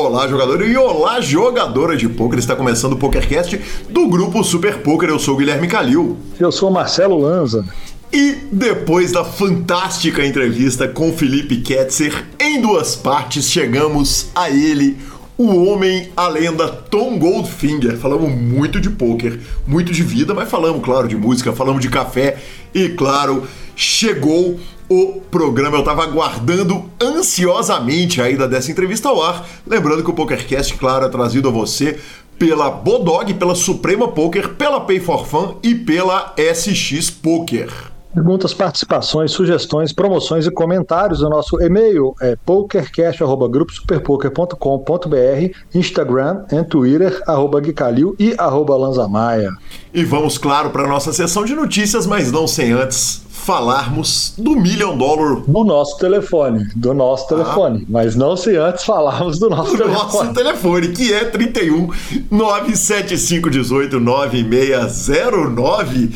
Olá, jogador e olá, jogadora de poker. Está começando o PokerCast do grupo Super Poker. Eu sou o Guilherme Calil. Eu sou o Marcelo Lanza. E depois da fantástica entrevista com Felipe Ketzer, em duas partes, chegamos a ele, o homem, a lenda Tom Goldfinger. Falamos muito de poker, muito de vida, mas falamos, claro, de música, falamos de café e, claro, chegou o programa. Eu estava aguardando ansiosamente a ida dessa entrevista ao ar. Lembrando que o PokerCast, claro, é trazido a você pela Bodog, pela Suprema Poker, pela Pay for Fun e pela SX Poker. Perguntas, participações, sugestões, promoções e comentários. O nosso e-mail é pokercast.gruposuperpoker.com.br, Instagram e Twitter, arroba Guicalil e arroba Lanzamaia. E vamos, claro, para a nossa sessão de notícias, mas não sem antes falarmos do Million Dollar. Do nosso telefone, do nosso ah. telefone. Mas não se antes falarmos do nosso do telefone. nosso telefone, que é 31 975 18 9609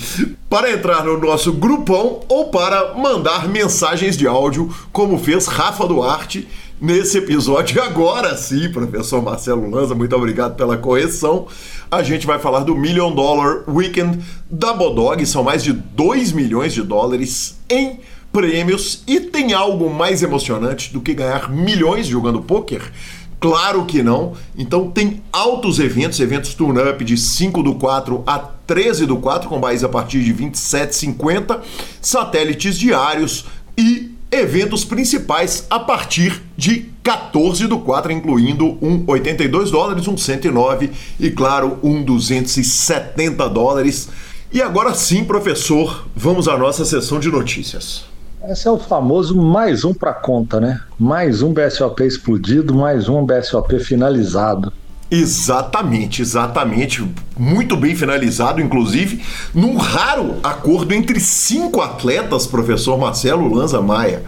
para entrar no nosso grupão ou para mandar mensagens de áudio, como fez Rafa Duarte nesse episódio. Agora sim, professor Marcelo Lanza, muito obrigado pela correção. A gente vai falar do Million Dollar Weekend da Bodog, são mais de 2 milhões de dólares em prêmios e tem algo mais emocionante do que ganhar milhões jogando poker? Claro que não. Então tem altos eventos, eventos tune-up de 5 do 4 a 13 do 4, com base a partir de 27,50, satélites diários e eventos principais a partir de 14 do 4, incluindo um 82 dólares, um 109 e, claro, um 270 dólares. E agora sim, professor, vamos à nossa sessão de notícias. Esse é o famoso mais um para conta, né? Mais um BSOP explodido, mais um BSOP finalizado. Exatamente, exatamente. Muito bem finalizado, inclusive, num raro acordo entre cinco atletas, professor Marcelo Lanza Maia.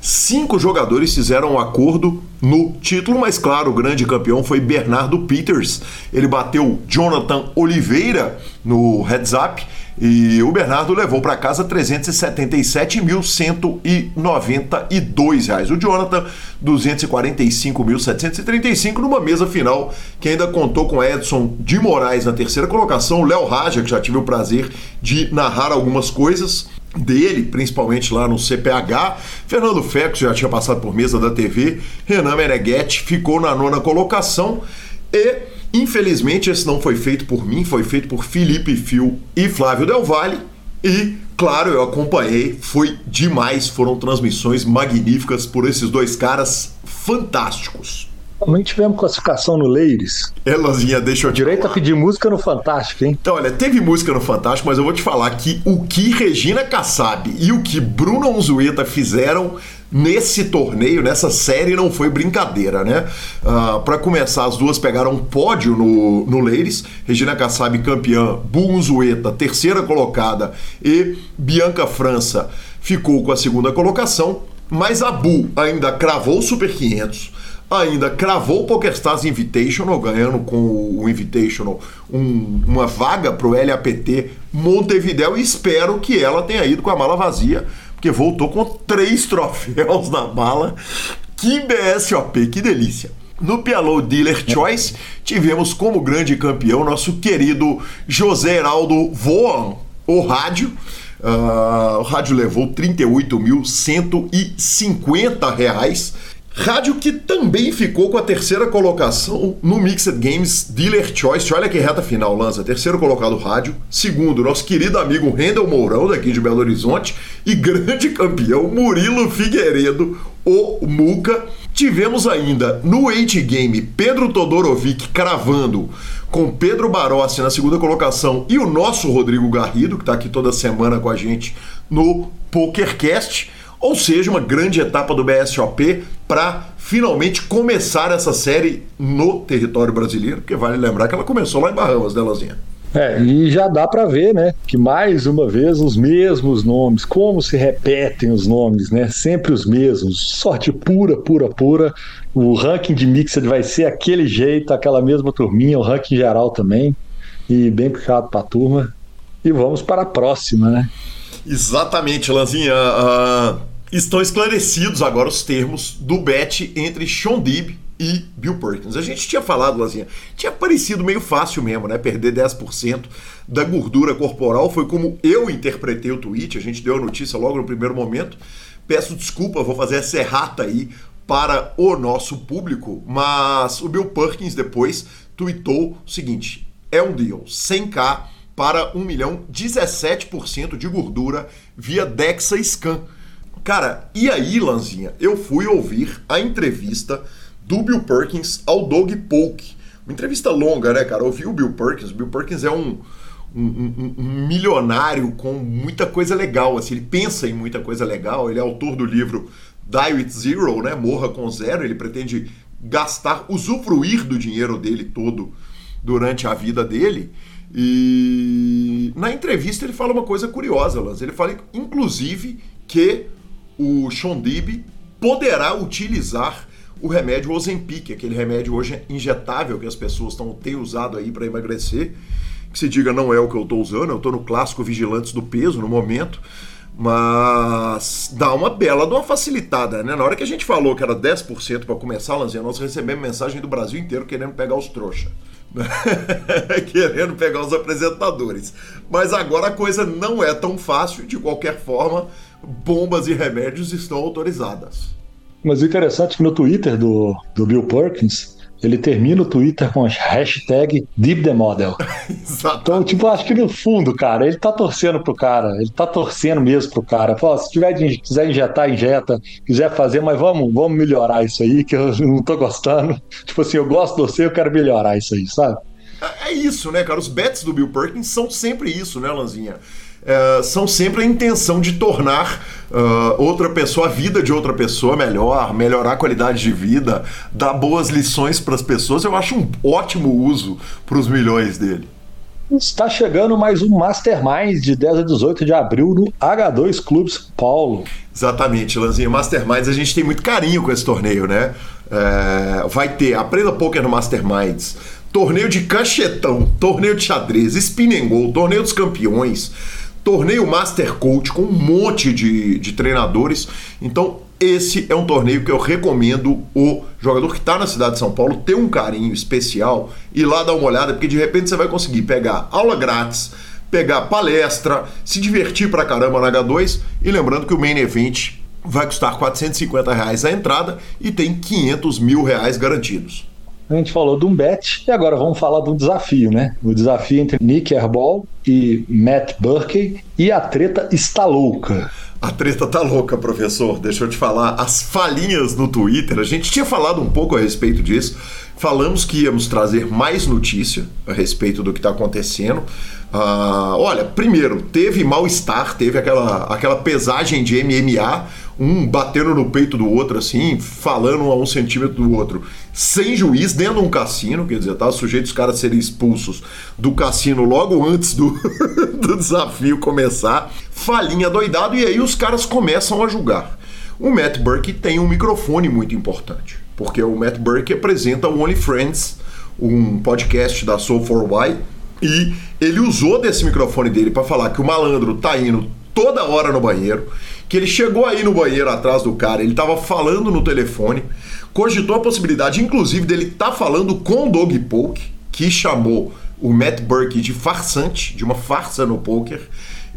Cinco jogadores fizeram um acordo no título, mas claro, o grande campeão foi Bernardo Peters. Ele bateu Jonathan Oliveira no heads up e o Bernardo levou para casa 377.192 reais. O Jonathan, 245.735 numa mesa final que ainda contou com Edson de Moraes na terceira colocação, Léo Raja, que já tive o prazer de narrar algumas coisas dele, principalmente lá no CPH. Fernando Fex já tinha passado por mesa da TV. Renan Meneghetti ficou na nona colocação e Infelizmente, esse não foi feito por mim, foi feito por Felipe Fio e Flávio Del Valle. E, claro, eu acompanhei, foi demais, foram transmissões magníficas por esses dois caras fantásticos. Também tivemos classificação no Leires. É, Lanzinha, deixa eu te Direito falar. a pedir música no Fantástico, hein? Então, olha, teve música no Fantástico, mas eu vou te falar que o que Regina Kassab e o que Bruno Onzueta fizeram nesse torneio, nessa série, não foi brincadeira, né? Uh, ah, para começar, as duas pegaram um pódio no, no Leires. Regina Kassab, campeã, Bunzueta, terceira colocada, e Bianca França ficou com a segunda colocação. Mas a Bu ainda cravou o Super 500, ainda cravou o PokerStars Invitational, ganhando com o Invitational um, uma vaga para o LAPT Montevideo e espero que ela tenha ido com a mala vazia porque voltou com três troféus na mala. Que BSOP, que delícia! No Pialo Dealer Choice, tivemos como grande campeão nosso querido José Heraldo Voan, o rádio. Uh, o rádio levou 38.150 reais Rádio que também ficou com a terceira colocação no Mixed Games Dealer Choice. Olha que reta final, Lança. Terceiro colocado rádio. Segundo, nosso querido amigo Rendel Mourão, daqui de Belo Horizonte. E grande campeão, Murilo Figueiredo, o Muca. Tivemos ainda no 8 Game Pedro Todorovic cravando com Pedro Barossi na segunda colocação e o nosso Rodrigo Garrido, que está aqui toda semana com a gente no PokerCast. Ou seja, uma grande etapa do BSOP para finalmente começar essa série no território brasileiro, porque vale lembrar que ela começou lá em Bahamas, né, Lozinha? É, e já dá para ver, né, que mais uma vez os mesmos nomes, como se repetem os nomes, né, sempre os mesmos, sorte pura, pura, pura. O ranking de Mixed vai ser aquele jeito, aquela mesma turminha, o ranking geral também, e bem puxado para a turma. E vamos para a próxima, né? Exatamente, Lanzinha. Uh, estão esclarecidos agora os termos do bet entre Sean Dib e Bill Perkins. A gente tinha falado, Lazinha, tinha parecido meio fácil mesmo, né? Perder 10% da gordura corporal foi como eu interpretei o tweet, a gente deu a notícia logo no primeiro momento. Peço desculpa, vou fazer essa errata aí para o nosso público, mas o Bill Perkins depois tweetou o seguinte: é um deal, 100k para 1 milhão, 17% de gordura via Dexa Scan. Cara, e aí, Lanzinha, eu fui ouvir a entrevista do Bill Perkins ao Doug Polk. Uma entrevista longa, né, cara? Eu ouvi o Bill Perkins. O Bill Perkins é um, um, um, um, milionário com muita coisa legal. Assim, ele pensa em muita coisa legal. Ele é autor do livro Die with Zero, né? Morra com zero. Ele pretende gastar, usufruir do dinheiro dele todo durante a vida dele. E na entrevista ele fala uma coisa curiosa, Lance. Ele fala, inclusive, que o Sean Dib poderá utilizar o remédio Ozempic, aquele remédio hoje injetável que as pessoas estão têm usado aí para emagrecer. Que se diga, não é o que eu estou usando, eu estou no clássico Vigilantes do Peso no momento, mas dá uma bela de uma facilitada, né? Na hora que a gente falou que era 10% para começar, Lanzinha, nós recebemos mensagem do Brasil inteiro querendo pegar os trouxa. querendo pegar os apresentadores. Mas agora a coisa não é tão fácil, de qualquer forma, bombas e remédios estão autorizadas. Mas o interessante é que no Twitter do, do Bill Perkins, ele termina o Twitter com a hashtag Deep the Model. então, tipo, acho que no fundo, cara, ele tá torcendo pro cara, ele tá torcendo mesmo pro cara. Fala, se tiver, quiser injetar, injeta, quiser fazer, mas vamos, vamos melhorar isso aí, que eu não tô gostando. Tipo assim, eu gosto de você, eu quero melhorar isso aí, sabe? É, é isso, né, cara? Os bets do Bill Perkins são sempre isso, né, Lanzinha? É, são sempre a intenção de tornar uh, outra pessoa, a vida de outra pessoa melhor, melhorar a qualidade de vida, dar boas lições para as pessoas. Eu acho um ótimo uso para os milhões dele. Está chegando mais um Mastermind de 10 a 18 de abril no H2 Clubes Paulo. Exatamente, Lanzinho. Masterminds a gente tem muito carinho com esse torneio, né? É, vai ter Aprenda Poker no Masterminds, torneio de cachetão, torneio de xadrez, spin and torneio dos campeões, torneio Master Coach com um monte de, de treinadores. Então, esse é um torneio que eu recomendo o jogador que está na cidade de São Paulo ter um carinho especial e lá dar uma olhada, porque de repente você vai conseguir pegar aula grátis, pegar palestra, se divertir pra caramba na H2 e lembrando que o main event vai custar 450 reais a entrada e tem 500 mil reais garantidos. A gente falou de um bet e agora vamos falar de um desafio, né? O desafio entre Nick Airball e Matt Burkey e a treta está louca. A treta tá louca, professor. Deixa eu te falar. As falinhas no Twitter, a gente tinha falado um pouco a respeito disso. Falamos que íamos trazer mais notícia a respeito do que está acontecendo. Uh, olha, primeiro, teve mal-estar, teve aquela, aquela pesagem de MMA um batendo no peito do outro, assim, falando a um centímetro do outro, sem juiz, dentro de um cassino, quer dizer, tá sujeito os caras serem expulsos do cassino logo antes do, do desafio começar, falinha doidado, e aí os caras começam a julgar. O Matt Burke tem um microfone muito importante, porque o Matt Burke apresenta o Only Friends, um podcast da Soul for Why, e ele usou desse microfone dele para falar que o malandro tá indo toda hora no banheiro, que ele chegou aí no banheiro atrás do cara, ele estava falando no telefone, cogitou a possibilidade, inclusive, dele estar tá falando com o Doug Polk, que chamou o Matt Burke de farsante, de uma farsa no poker,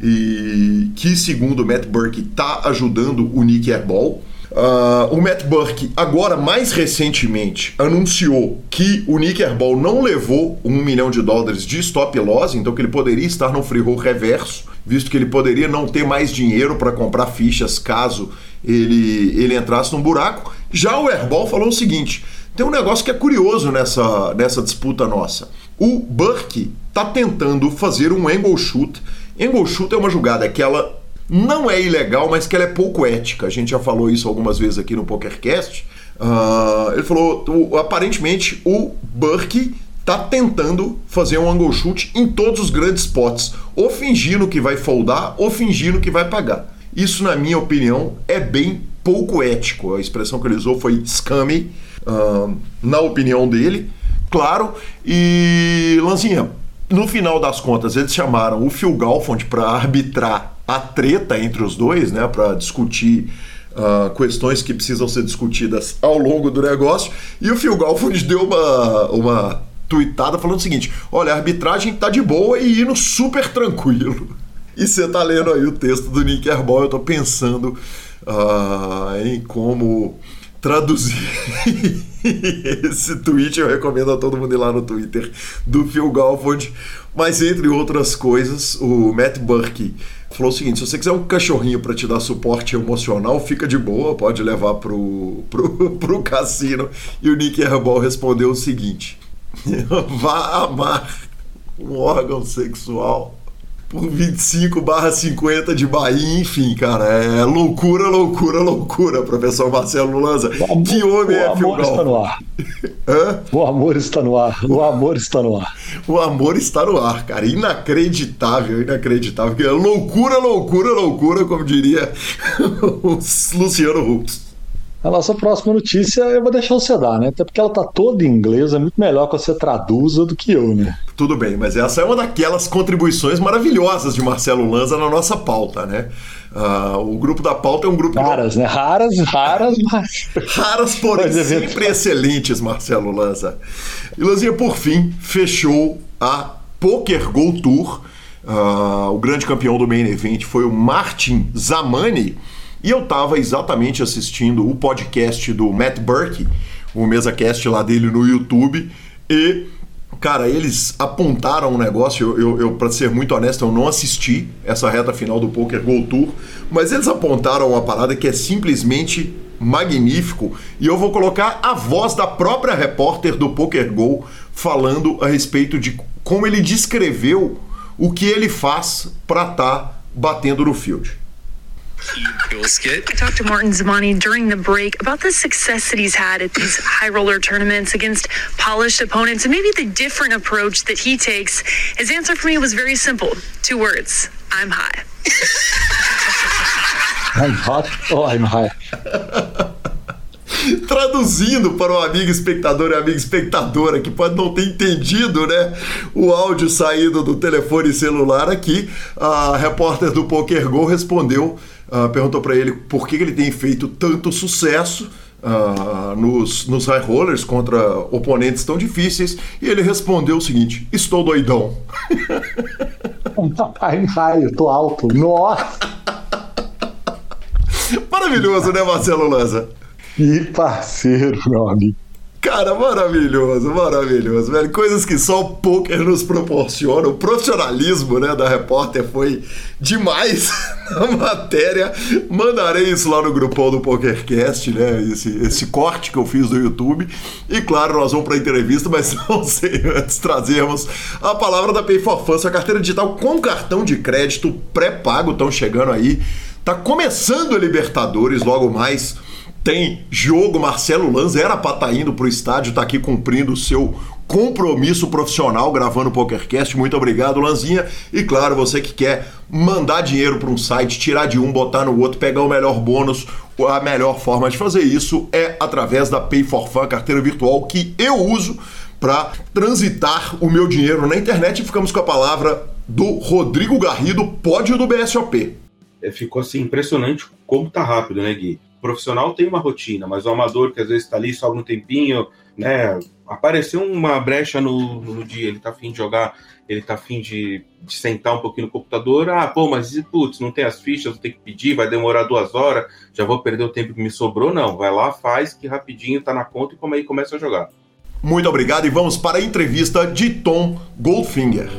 e que, segundo o Matt Burke, está ajudando o Nick Airball. Uh, o Matt Burke, agora mais recentemente, anunciou que o Nick Airball não levou um milhão de dólares de stop loss, então que ele poderia estar no free roll reverso, visto que ele poderia não ter mais dinheiro para comprar fichas caso ele, ele entrasse num buraco. Já o Airball falou o seguinte: tem um negócio que é curioso nessa, nessa disputa nossa. O Burke está tentando fazer um angle shoot. Angle shoot é uma jogada que ela não é ilegal, mas que ela é pouco ética. A gente já falou isso algumas vezes aqui no PokerCast. Uh, ele falou, o, aparentemente, o Burke tá tentando fazer um angle shoot em todos os grandes spots, ou fingindo que vai foldar, ou fingindo que vai pagar. Isso, na minha opinião, é bem pouco ético. A expressão que ele usou foi scummy, uh, na opinião dele, claro. E, Lanzinha, no final das contas, eles chamaram o Phil Galfond para arbitrar a treta entre os dois, né, para discutir uh, questões que precisam ser discutidas ao longo do negócio. E o Phil Galfond deu uma, uma tweetada falando o seguinte: olha, a arbitragem tá de boa e indo super tranquilo. E você tá lendo aí o texto do Nick Herbal, eu tô pensando uh, em como traduzir esse tweet. Eu recomendo a todo mundo ir lá no Twitter do Phil Galfond. Mas entre outras coisas, o Matt Burke falou o seguinte: se você quiser um cachorrinho para te dar suporte emocional, fica de boa, pode levar pro, pro, pro cassino. E o Nick Herbal respondeu o seguinte: vá amar um órgão sexual por 25 barra 50 de Bahia, enfim, cara, é loucura, loucura, loucura, professor Marcelo Lanza. Amor, que homem é, Phil está no ar. Hã? O amor está no ar, o amor está no ar. O amor está no ar, cara, inacreditável, inacreditável. Loucura, loucura, loucura, como diria o Luciano Huck. A nossa próxima notícia eu vou deixar você dar, né? Até porque ela tá toda em inglês, é muito melhor que você traduza do que eu, né? Tudo bem, mas essa é uma daquelas contribuições maravilhosas de Marcelo Lanza na nossa pauta, né? Uh, o grupo da pauta é um grupo. Raras, né? Raras, raras, mas. Raras, porém mas sempre excelentes, Marcelo Lanza. E Lanzinha, por fim, fechou a Poker Go Tour. Uh, o grande campeão do main event foi o Martin Zamani e eu estava exatamente assistindo o podcast do Matt Burke, o MesaCast lá dele no YouTube, e Cara, eles apontaram um negócio, eu, eu, eu para ser muito honesto, eu não assisti essa reta final do Poker Go Tour, mas eles apontaram uma parada que é simplesmente magnífico e eu vou colocar a voz da própria repórter do Poker Go falando a respeito de como ele descreveu o que ele faz para estar tá batendo no field. I talked to Martin Zamani during the break about the success that he's had at these high roller tournaments against polished opponents and maybe the different approach that he takes. His answer for me was very simple two words I'm high. I'm hot Oh, I'm high. traduzindo para o amigo espectador e amiga espectadora que pode não ter entendido, né, o áudio saído do telefone celular aqui, a repórter do Poker Go respondeu uh, perguntou para ele por que ele tem feito tanto sucesso uh, nos, nos high rollers contra oponentes tão difíceis e ele respondeu o seguinte: Estou doidão. Papai raio, tô alto. Nossa! Maravilhoso, né, Marcelo Lanza? Que parceiro, meu amigo. Cara, maravilhoso, maravilhoso, velho. Coisas que só o poker nos proporciona. O profissionalismo, né, da repórter foi demais na matéria. Mandarei isso lá no grupão do PokerCast, né? Esse, esse corte que eu fiz do YouTube. E claro, nós vamos para a entrevista, mas não sei antes trazermos a palavra da Pay for Fun, sua carteira digital com cartão de crédito pré-pago estão chegando aí. Tá começando a Libertadores logo mais tem jogo. Marcelo Lanz era para estar tá indo para o estádio, está aqui cumprindo o seu compromisso profissional gravando o PokerCast. Muito obrigado, Lanzinha. E claro, você que quer mandar dinheiro para um site, tirar de um, botar no outro, pegar o melhor bônus, a melhor forma de fazer isso é através da Pay for Fun, carteira virtual que eu uso para transitar o meu dinheiro na internet. E ficamos com a palavra do Rodrigo Garrido, pódio do BSOP. É, ficou assim impressionante como tá rápido, né, Gui? Profissional tem uma rotina, mas o amador que às vezes está ali só um tempinho, né? Apareceu uma brecha no, no dia, ele tá afim de jogar, ele tá afim de, de sentar um pouquinho no computador. Ah, pô, mas putz, não tem as fichas, vou ter que pedir, vai demorar duas horas, já vou perder o tempo que me sobrou. Não, vai lá, faz, que rapidinho tá na conta e como aí começa a jogar. Muito obrigado e vamos para a entrevista de Tom Goldfinger.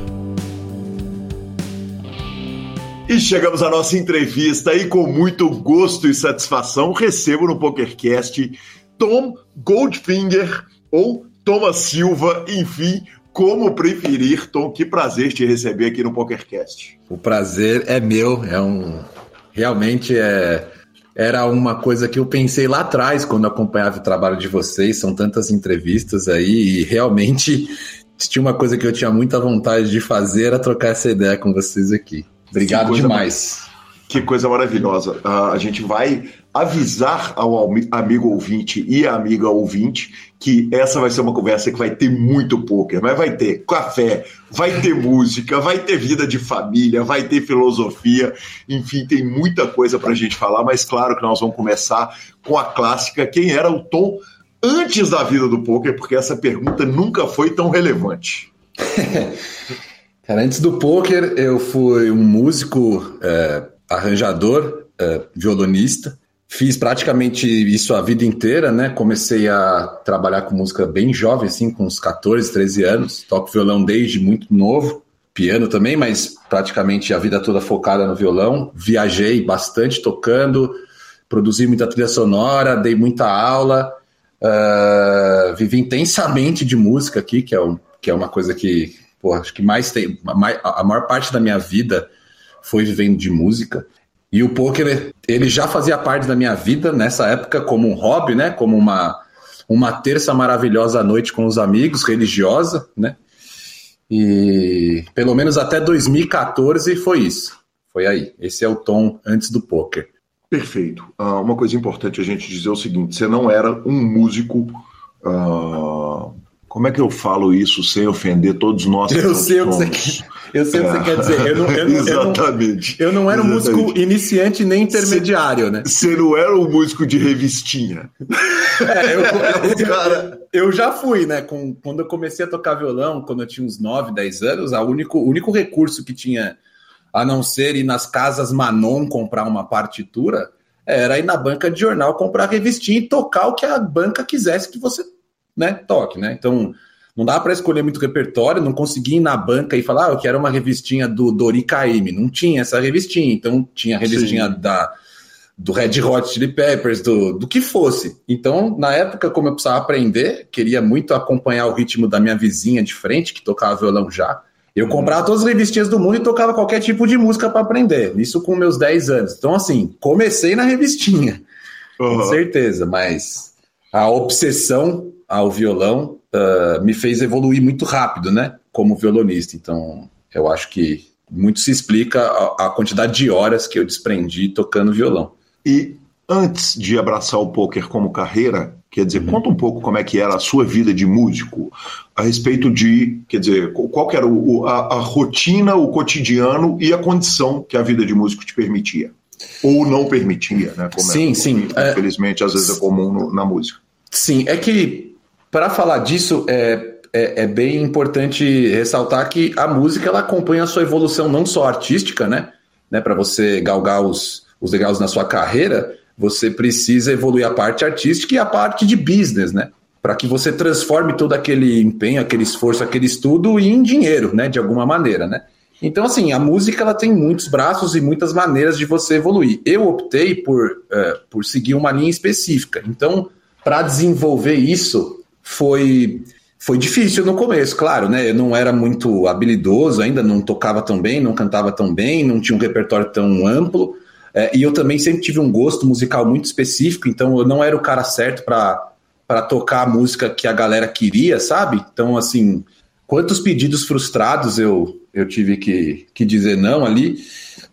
E chegamos à nossa entrevista e com muito gosto e satisfação recebo no PokerCast Tom Goldfinger ou Thomas Silva, enfim, como preferir. Tom, que prazer te receber aqui no PokerCast. O prazer é meu, é um realmente é era uma coisa que eu pensei lá atrás quando acompanhava o trabalho de vocês, são tantas entrevistas aí e realmente tinha uma coisa que eu tinha muita vontade de fazer era trocar essa ideia com vocês aqui. Obrigado demais. Que coisa maravilhosa. Uh, a gente vai avisar ao amigo ouvinte e a amiga ouvinte que essa vai ser uma conversa que vai ter muito poker, mas vai ter café, vai ter música, vai ter vida de família, vai ter filosofia, enfim, tem muita coisa para a gente falar, mas claro que nós vamos começar com a clássica Quem era o Tom antes da vida do poker, porque essa pergunta nunca foi tão relevante. Cara, antes do poker, eu fui um músico, é, arranjador, é, violonista. Fiz praticamente isso a vida inteira, né? Comecei a trabalhar com música bem jovem, assim, com uns 14, 13 anos. Toco violão desde muito novo, piano também, mas praticamente a vida toda focada no violão. Viajei bastante tocando, produzi muita trilha sonora, dei muita aula, uh, vivi intensamente de música aqui, que é, um, que é uma coisa que, pô, acho que mais tem. A maior parte da minha vida foi vivendo de música. E o poker, ele já fazia parte da minha vida nessa época como um hobby, né? Como uma, uma terça maravilhosa à noite com os amigos, religiosa, né? E pelo menos até 2014 foi isso. Foi aí. Esse é o tom antes do poker. Perfeito. Uh, uma coisa importante a gente dizer é o seguinte: você não era um músico. Uh, como é que eu falo isso sem ofender todos nós? Eu sei o que você quer. Eu sei o que você quer dizer. Eu não, eu não, Exatamente. Eu não, eu não era um músico iniciante nem intermediário, né? Você não era um músico de revistinha. É, eu, Cara... eu, já fui, né? Com, quando eu comecei a tocar violão, quando eu tinha uns 9, 10 anos, o único, único recurso que tinha, a não ser ir nas casas Manon comprar uma partitura, era ir na banca de jornal comprar revistinha e tocar o que a banca quisesse que você né, toque, né? Então não dá para escolher muito repertório, não consegui ir na banca e falar, ah, eu quero uma revistinha do Dori Caymmi. Não tinha essa revistinha, então tinha a revistinha da, do Red Hot Chili Peppers, do, do que fosse. Então, na época, como eu precisava aprender, queria muito acompanhar o ritmo da minha vizinha de frente, que tocava violão já. Eu comprava todas as revistinhas do mundo e tocava qualquer tipo de música para aprender. Isso com meus 10 anos. Então, assim, comecei na revistinha, uhum. com certeza, mas a obsessão ao violão uh, me fez evoluir muito rápido, né? Como violonista. Então, eu acho que muito se explica a, a quantidade de horas que eu desprendi tocando violão. E antes de abraçar o poker como carreira, quer dizer, uhum. conta um pouco como é que era a sua vida de músico, a respeito de, quer dizer, qual que era o, a, a, rotina, o cotidiano e a condição que a vida de músico te permitia. Ou não permitia, né? Como sim, é, sim. Infelizmente, é... às vezes é comum no, na música. Sim, é que para falar disso, é, é, é, bem importante ressaltar que a música ela acompanha a sua evolução não só artística, né? né Para você galgar os, os degraus na sua carreira, você precisa evoluir a parte artística e a parte de business, né? Para que você transforme todo aquele empenho, aquele esforço, aquele estudo em dinheiro, né? De alguma maneira, né? Então, assim, a música ela tem muitos braços e muitas maneiras de você evoluir. Eu optei por, uh, por seguir uma linha específica. Então, para desenvolver isso, foi foi difícil no começo, claro, né? Eu não era muito habilidoso ainda, não tocava tão bem, não cantava tão bem, não tinha um repertório tão amplo. É, e eu também sempre tive um gosto musical muito específico, então eu não era o cara certo para tocar a música que a galera queria, sabe? Então, assim, quantos pedidos frustrados eu, eu tive que, que dizer não ali.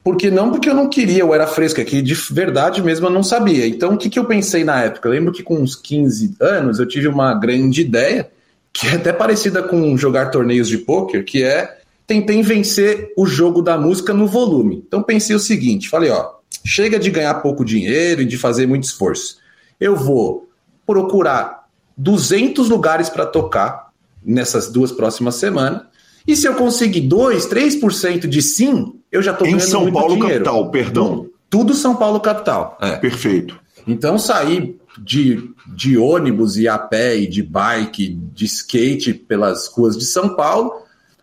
Porque não porque eu não queria, eu era fresco, é que de verdade mesmo eu não sabia. Então o que, que eu pensei na época? Eu lembro que com uns 15 anos eu tive uma grande ideia, que é até parecida com jogar torneios de pôquer, que é tentei vencer o jogo da música no volume. Então pensei o seguinte, falei, ó, chega de ganhar pouco dinheiro e de fazer muito esforço. Eu vou procurar 200 lugares para tocar nessas duas próximas semanas e se eu conseguir 2, 3% de sim, eu já estou ganhando São muito Paulo dinheiro. capital, perdão. Tudo São Paulo capital. É. Perfeito. Então saí de, de ônibus e a pé e de bike, de skate pelas ruas de São Paulo,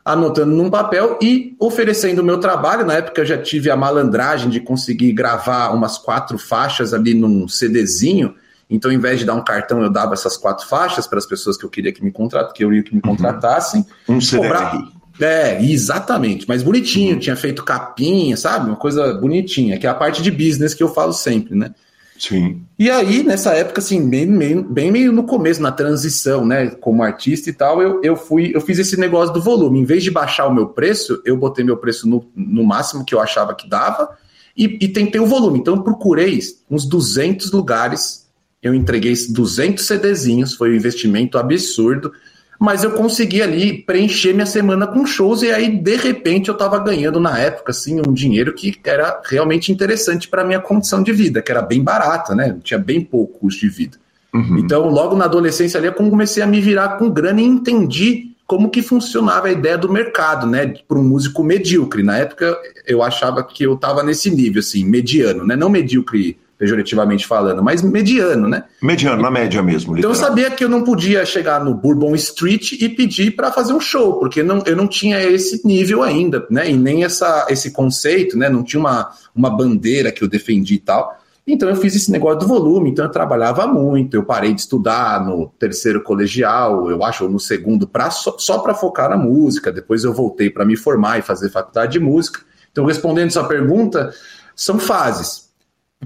anotando num papel e oferecendo o meu trabalho. Na época eu já tive a malandragem de conseguir gravar umas quatro faixas ali num CDzinho. Então, ao invés de dar um cartão, eu dava essas quatro faixas para as pessoas que eu queria que me contratassem, que eu queria que me uhum. contratassem. Um CDR. É, exatamente, mas bonitinho, uhum. tinha feito capinha, sabe? Uma coisa bonitinha, que é a parte de business que eu falo sempre, né? Sim. E aí, nessa época, assim, bem, bem, bem meio no começo, na transição, né? Como artista e tal, eu, eu fui, eu fiz esse negócio do volume. Em vez de baixar o meu preço, eu botei meu preço no, no máximo que eu achava que dava e, e tentei o volume. Então eu procurei uns 200 lugares, eu entreguei 200 CDzinhos, foi um investimento absurdo, mas eu consegui ali preencher minha semana com shows e aí de repente eu estava ganhando na época assim um dinheiro que era realmente interessante para minha condição de vida, que era bem barata, né? Tinha bem pouco custo de vida. Uhum. Então, logo na adolescência ali, eu comecei a me virar com grana e entendi como que funcionava a ideia do mercado, né, para um músico medíocre. Na época, eu achava que eu estava nesse nível, assim, mediano, né, não medíocre pejorativamente falando, mas mediano, né? Mediano, na média mesmo. Literal. Então eu sabia que eu não podia chegar no Bourbon Street e pedir para fazer um show, porque não, eu não tinha esse nível ainda, né? E nem essa, esse conceito, né? Não tinha uma, uma bandeira que eu defendi e tal. Então eu fiz esse negócio do volume, então eu trabalhava muito, eu parei de estudar no terceiro colegial, eu acho, ou no segundo, pra, só, só para focar na música. Depois eu voltei para me formar e fazer faculdade de música. Então, respondendo sua pergunta, são fases.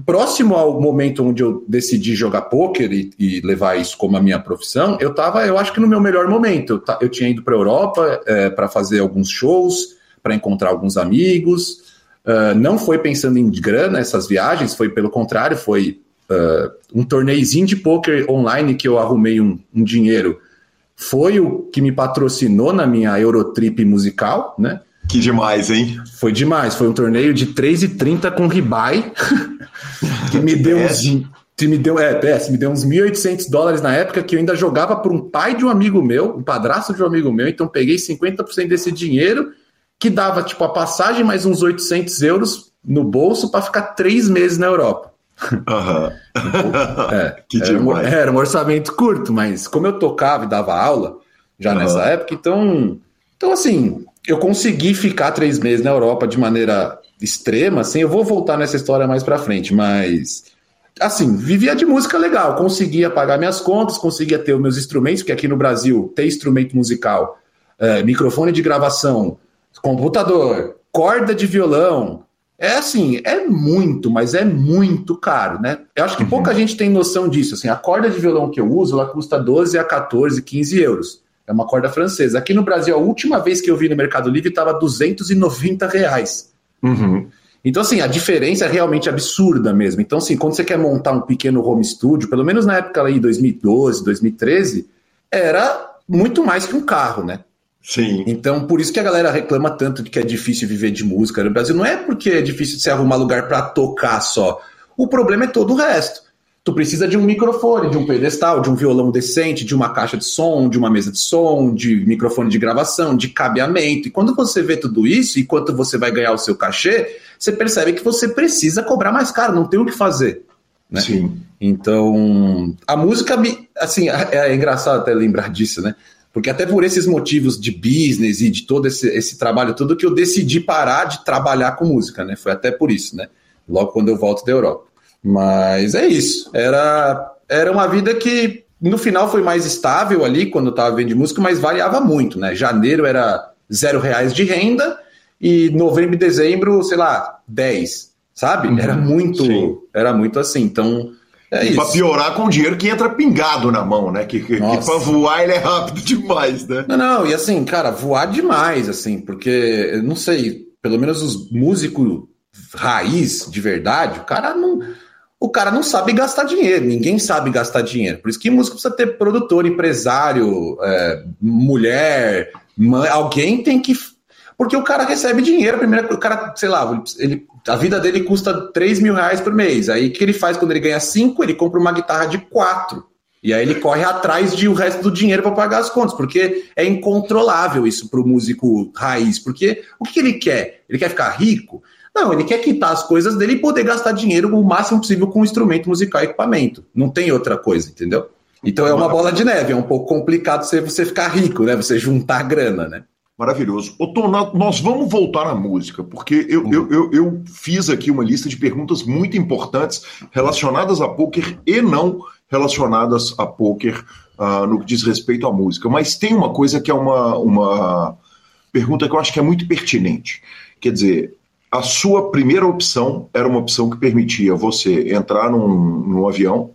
Próximo ao momento onde eu decidi jogar pôquer e, e levar isso como a minha profissão, eu estava, eu acho que no meu melhor momento. Eu, eu tinha ido para a Europa é, para fazer alguns shows, para encontrar alguns amigos. Uh, não foi pensando em grana essas viagens, foi pelo contrário, foi uh, um torneizinho de poker online que eu arrumei um, um, dinheiro. Foi o que me patrocinou na minha Eurotrip musical, né? Que demais, hein? Foi demais. Foi um torneio de 3,30 com ribai, que me deu uns. Que me deu, é, PS, me deu uns 1.800 dólares na época que eu ainda jogava para um pai de um amigo meu, um padrasto de um amigo meu, então peguei 50% desse dinheiro que dava tipo a passagem mais uns 800 euros no bolso para ficar três meses na Europa. Uhum. é, que era, um, era um orçamento curto, mas como eu tocava e dava aula já uhum. nessa época, então, então assim, eu consegui ficar três meses na Europa de maneira extrema, assim, eu vou voltar nessa história mais para frente, mas assim, vivia de música legal, conseguia pagar minhas contas, conseguia ter os meus instrumentos, porque aqui no Brasil ter instrumento musical, é, microfone de gravação, computador, corda de violão. É assim, é muito, mas é muito caro, né? Eu acho que uhum. pouca gente tem noção disso. Assim, a corda de violão que eu uso, ela custa 12 a 14, 15 euros. É uma corda francesa. Aqui no Brasil, a última vez que eu vi no Mercado Livre estava 290 reais. Uhum. Então, assim, a diferença é realmente absurda mesmo. Então, assim, quando você quer montar um pequeno home studio, pelo menos na época aí, 2012, 2013, era muito mais que um carro, né? Sim. Então, por isso que a galera reclama tanto de que é difícil viver de música no Brasil. Não é porque é difícil você arrumar lugar para tocar só. O problema é todo o resto. Tu precisa de um microfone, de um pedestal, de um violão decente, de uma caixa de som, de uma mesa de som, de microfone de gravação, de cabeamento. E quando você vê tudo isso e quanto você vai ganhar o seu cachê, você percebe que você precisa cobrar mais caro, não tem o que fazer. Né? Sim. Então, a música, assim, é, é engraçado até lembrar disso, né? Porque até por esses motivos de business e de todo esse, esse trabalho todo que eu decidi parar de trabalhar com música, né? Foi até por isso, né? Logo quando eu volto da Europa. Mas é isso. Era, era uma vida que no final foi mais estável ali quando eu estava vendo música, mas variava muito, né? Janeiro era zero reais de renda e novembro e dezembro, sei lá, 10, sabe? Uhum, era muito, sim. era muito assim. Então, é e para piorar com o dinheiro que entra pingado na mão, né? Que, que, que para voar ele é rápido demais, né? Não, não, e assim, cara, voar demais, assim, porque, não sei, pelo menos os músicos raiz de verdade, o cara não. O cara não sabe gastar dinheiro, ninguém sabe gastar dinheiro. Por isso que músico precisa ter produtor, empresário, é, mulher, mãe, alguém tem que. Porque o cara recebe dinheiro, primeiro, o cara, sei lá, ele a vida dele custa 3 mil reais por mês. Aí o que ele faz quando ele ganha 5? Ele compra uma guitarra de 4. E aí ele corre atrás de o resto do dinheiro para pagar as contas, porque é incontrolável isso para o músico raiz. Porque o que ele quer? Ele quer ficar rico? Não, ele quer quitar as coisas dele e poder gastar dinheiro o máximo possível com instrumento musical e equipamento. Não tem outra coisa, entendeu? Então é uma bola de neve, é um pouco complicado você ficar rico, né? Você juntar grana, né? Maravilhoso. Ô, Tom, nós vamos voltar à música, porque eu, eu, eu, eu, fiz aqui uma lista de perguntas muito importantes relacionadas a poker e não relacionadas a poker uh, no que diz respeito à música. Mas tem uma coisa que é uma, uma pergunta que eu acho que é muito pertinente. Quer dizer, a sua primeira opção era uma opção que permitia você entrar num, num avião,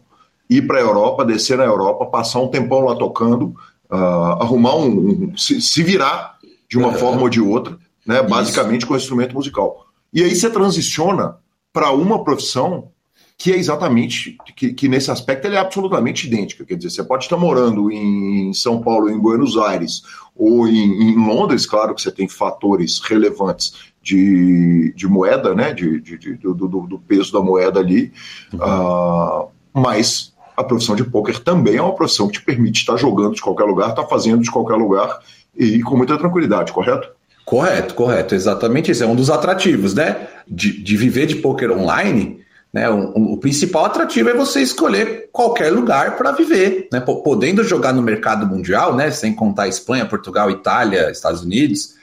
ir para a Europa, descer na Europa, passar um tempão lá tocando, uh, arrumar um, um se, se virar de uma forma ou de outra, né? Basicamente Isso. com o instrumento musical. E aí você transiciona para uma profissão que é exatamente, que, que, nesse aspecto é absolutamente idêntica. Quer dizer, você pode estar morando em São Paulo, em Buenos Aires, ou em, em Londres, claro que você tem fatores relevantes de, de moeda, né, de, de, de do, do, peso da moeda ali, uhum. uh, mas a profissão de pôquer também é uma profissão que te permite estar jogando de qualquer lugar, estar fazendo de qualquer lugar e com muita tranquilidade, correto? Correto, correto, exatamente isso. É um dos atrativos, né? De, de viver de poker online, né? O, o, principal atrativo é você escolher qualquer lugar para viver, né? Podendo jogar no mercado mundial, né? Sem contar Espanha, Portugal, Itália, Estados Unidos,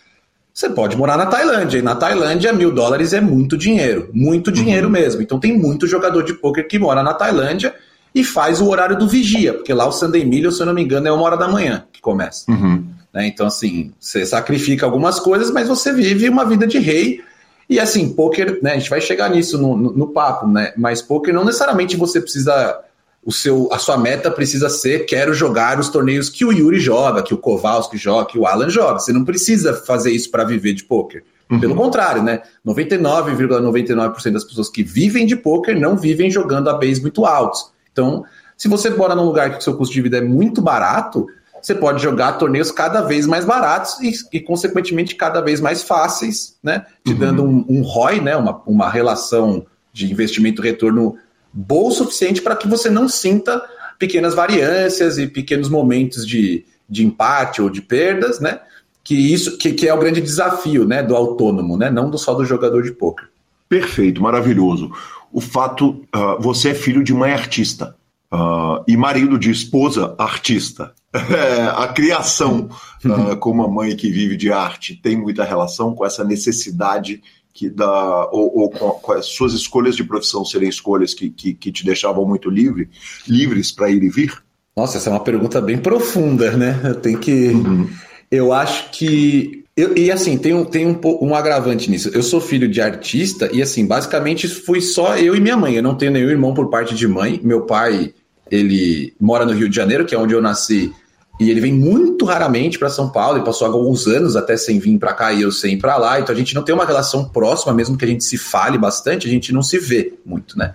você pode morar na Tailândia. E na Tailândia, mil dólares é muito dinheiro, muito dinheiro uhum. mesmo. Então tem muito jogador de poker que mora na Tailândia e faz o horário do vigia, porque lá o Sunday Million, se eu não me engano, é uma hora da manhã que começa. Uhum. Né? Então, assim, você sacrifica algumas coisas, mas você vive uma vida de rei. E assim, poker, né? A gente vai chegar nisso no, no, no papo, né? Mas poker não necessariamente você precisa. O seu, a sua meta precisa ser quero jogar os torneios que o Yuri joga, que o Kowalski joga, que o Alan joga. Você não precisa fazer isso para viver de poker. Uhum. Pelo contrário, né? 99,99% ,99 das pessoas que vivem de poker não vivem jogando a base muito altos. Então, se você mora num lugar que o seu custo de vida é muito barato, você pode jogar torneios cada vez mais baratos e, e consequentemente, cada vez mais fáceis, né? Te uhum. dando um, um ROI, né? Uma, uma relação de investimento-retorno boa o suficiente para que você não sinta pequenas variâncias e pequenos momentos de, de empate ou de perdas, né? Que isso que, que é o grande desafio, né, do autônomo, né? Não do, só do jogador de poker. Perfeito, maravilhoso o fato, uh, você é filho de mãe artista uh, e marido de esposa artista. É, a criação uh, com uma mãe que vive de arte tem muita relação com essa necessidade que dá, ou, ou com, com, as suas escolhas de profissão serem escolhas que, que, que te deixavam muito livre, livres para ir e vir? Nossa, essa é uma pergunta bem profunda, né? Eu tenho que. Uhum. Eu acho que eu, e assim, tem, um, tem um, um agravante nisso. Eu sou filho de artista e assim, basicamente fui só eu e minha mãe. Eu não tenho nenhum irmão por parte de mãe. Meu pai, ele mora no Rio de Janeiro, que é onde eu nasci, e ele vem muito raramente para São Paulo, e passou alguns anos até sem vir para cá e eu sem ir para lá. Então a gente não tem uma relação próxima, mesmo que a gente se fale bastante, a gente não se vê muito, né?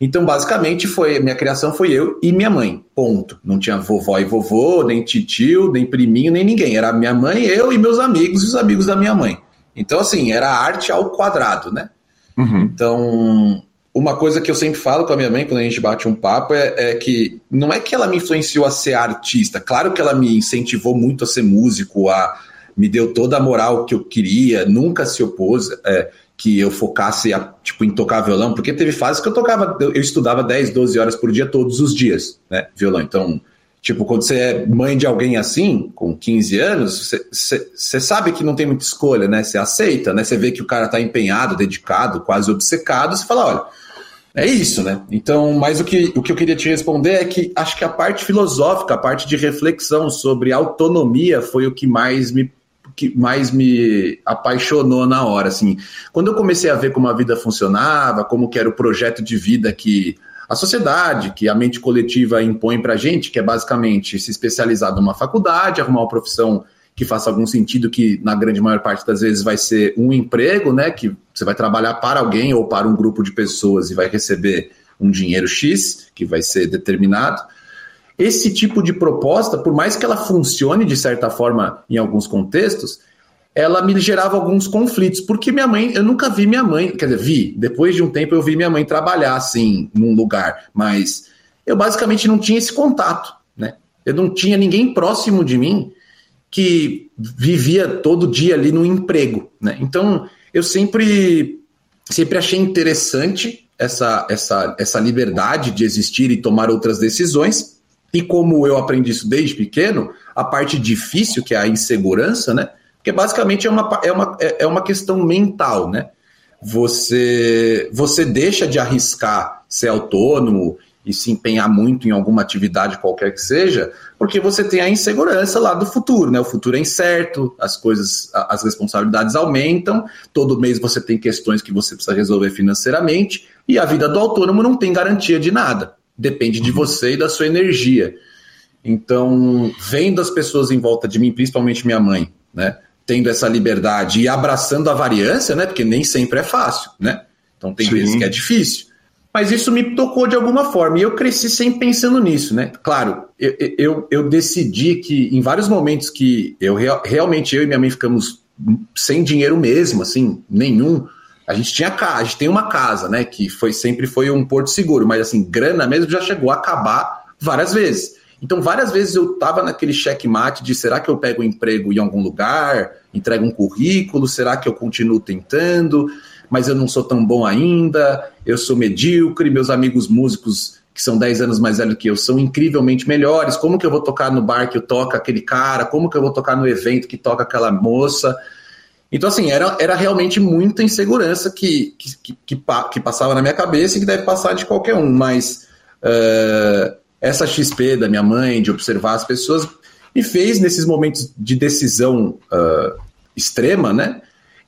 Então, basicamente, foi minha criação foi eu e minha mãe. Ponto. Não tinha vovó e vovô, nem titio, nem priminho, nem ninguém. Era minha mãe, eu e meus amigos e os amigos da minha mãe. Então, assim, era arte ao quadrado, né? Uhum. Então, uma coisa que eu sempre falo com a minha mãe quando a gente bate um papo é, é, que não é que ela me influenciou a ser artista. Claro que ela me incentivou muito a ser músico, a me deu toda a moral que eu queria, nunca se opôs. É, que eu focasse a, tipo, em tocar violão, porque teve fases que eu tocava, eu, estudava 10, 12 horas por dia todos os dias, né, violão. Então, tipo, quando você é mãe de alguém assim, com 15 anos, você sabe que não tem muita escolha, né? Você aceita, né? Você vê que o cara tá empenhado, dedicado, quase obcecado, você fala, olha, é isso, né? Então, mas o que, o que eu queria te responder é que acho que a parte filosófica, a parte de reflexão sobre autonomia foi o que mais me que mais me apaixonou na hora, assim. Quando eu comecei a ver como a vida funcionava, como que era o projeto de vida que a sociedade, que a mente coletiva impõe pra gente, que é basicamente se especializar numa faculdade, arrumar uma profissão que faça algum sentido, que na grande maior parte das vezes vai ser um emprego, né, que você vai trabalhar para alguém ou para um grupo de pessoas e vai receber um dinheiro X, que vai ser determinado. Esse tipo de proposta, por mais que ela funcione de certa forma em alguns contextos, ela me gerava alguns conflitos, porque minha mãe, eu nunca vi minha mãe, quer dizer, vi, depois de um tempo eu vi minha mãe trabalhar assim, num lugar, mas eu basicamente não tinha esse contato, né? Eu não tinha ninguém próximo de mim que vivia todo dia ali no emprego, né? Então, eu sempre sempre achei interessante essa, essa, essa liberdade de existir e tomar outras decisões, e como eu aprendi isso desde pequeno, a parte difícil, que é a insegurança, né? Porque basicamente é uma, é uma, é, é uma questão mental, né? Você, você deixa de arriscar ser autônomo e se empenhar muito em alguma atividade qualquer que seja, porque você tem a insegurança lá do futuro, né? O futuro é incerto, as coisas, as responsabilidades aumentam, todo mês você tem questões que você precisa resolver financeiramente, e a vida do autônomo não tem garantia de nada depende de uhum. você e da sua energia. Então, vendo as pessoas em volta de mim, principalmente minha mãe, né, tendo essa liberdade e abraçando a variância, né, porque nem sempre é fácil, né? Então tem Sim. vezes que é difícil. Mas isso me tocou de alguma forma e eu cresci sempre pensando nisso, né? Claro, eu, eu, eu decidi que em vários momentos que eu realmente eu e minha mãe ficamos sem dinheiro mesmo, assim, nenhum. A gente tinha casa, a gente tem uma casa, né? Que foi sempre foi um porto seguro, mas assim, grana mesmo já chegou a acabar várias vezes. Então, várias vezes eu tava naquele checkmate de será que eu pego um emprego em algum lugar, entrego um currículo, será que eu continuo tentando? mas eu não sou tão bom ainda, eu sou medíocre, meus amigos músicos que são 10 anos mais velhos que eu são incrivelmente melhores, como que eu vou tocar no bar que toca aquele cara, como que eu vou tocar no evento que toca aquela moça. Então, assim, era, era realmente muita insegurança que, que, que, que, que passava na minha cabeça e que deve passar de qualquer um, mas uh, essa XP da minha mãe, de observar as pessoas, me fez, nesses momentos de decisão uh, extrema, né,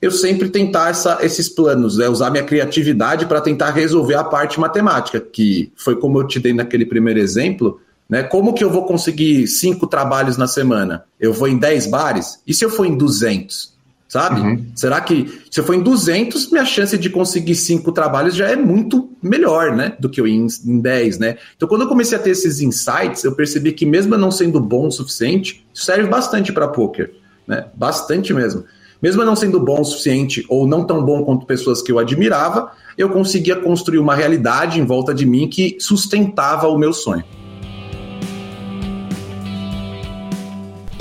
eu sempre tentar essa, esses planos, né? usar minha criatividade para tentar resolver a parte matemática, que foi como eu te dei naquele primeiro exemplo. Né? Como que eu vou conseguir cinco trabalhos na semana? Eu vou em 10 bares? E se eu for em 200? Sabe? Uhum. Será que se eu for em 200, minha chance de conseguir cinco trabalhos já é muito melhor, né? Do que eu em, em 10, né? Então, quando eu comecei a ter esses insights, eu percebi que mesmo não sendo bom o suficiente, isso serve bastante para poker, né? Bastante mesmo. Mesmo não sendo bom o suficiente ou não tão bom quanto pessoas que eu admirava, eu conseguia construir uma realidade em volta de mim que sustentava o meu sonho.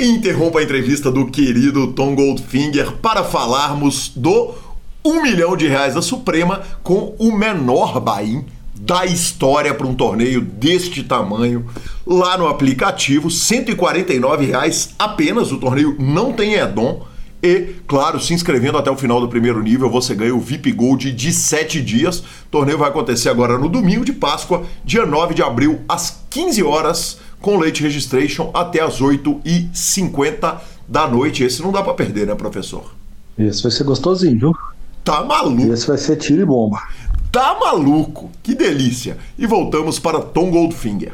Interrompa a entrevista do querido Tom Goldfinger para falarmos do 1 milhão de reais da Suprema com o menor buy da história para um torneio deste tamanho lá no aplicativo, 149 reais apenas. O torneio não tem Edom e, claro, se inscrevendo até o final do primeiro nível, você ganha o VIP Gold de 7 dias. O torneio vai acontecer agora no domingo de Páscoa, dia 9 de abril, às 15 horas, com late registration até às 8h50 da noite. Esse não dá para perder, né, professor? Esse vai ser gostosinho, viu? Tá maluco. Esse vai ser tiro e bomba. Tá maluco. Que delícia. E voltamos para Tom Goldfinger.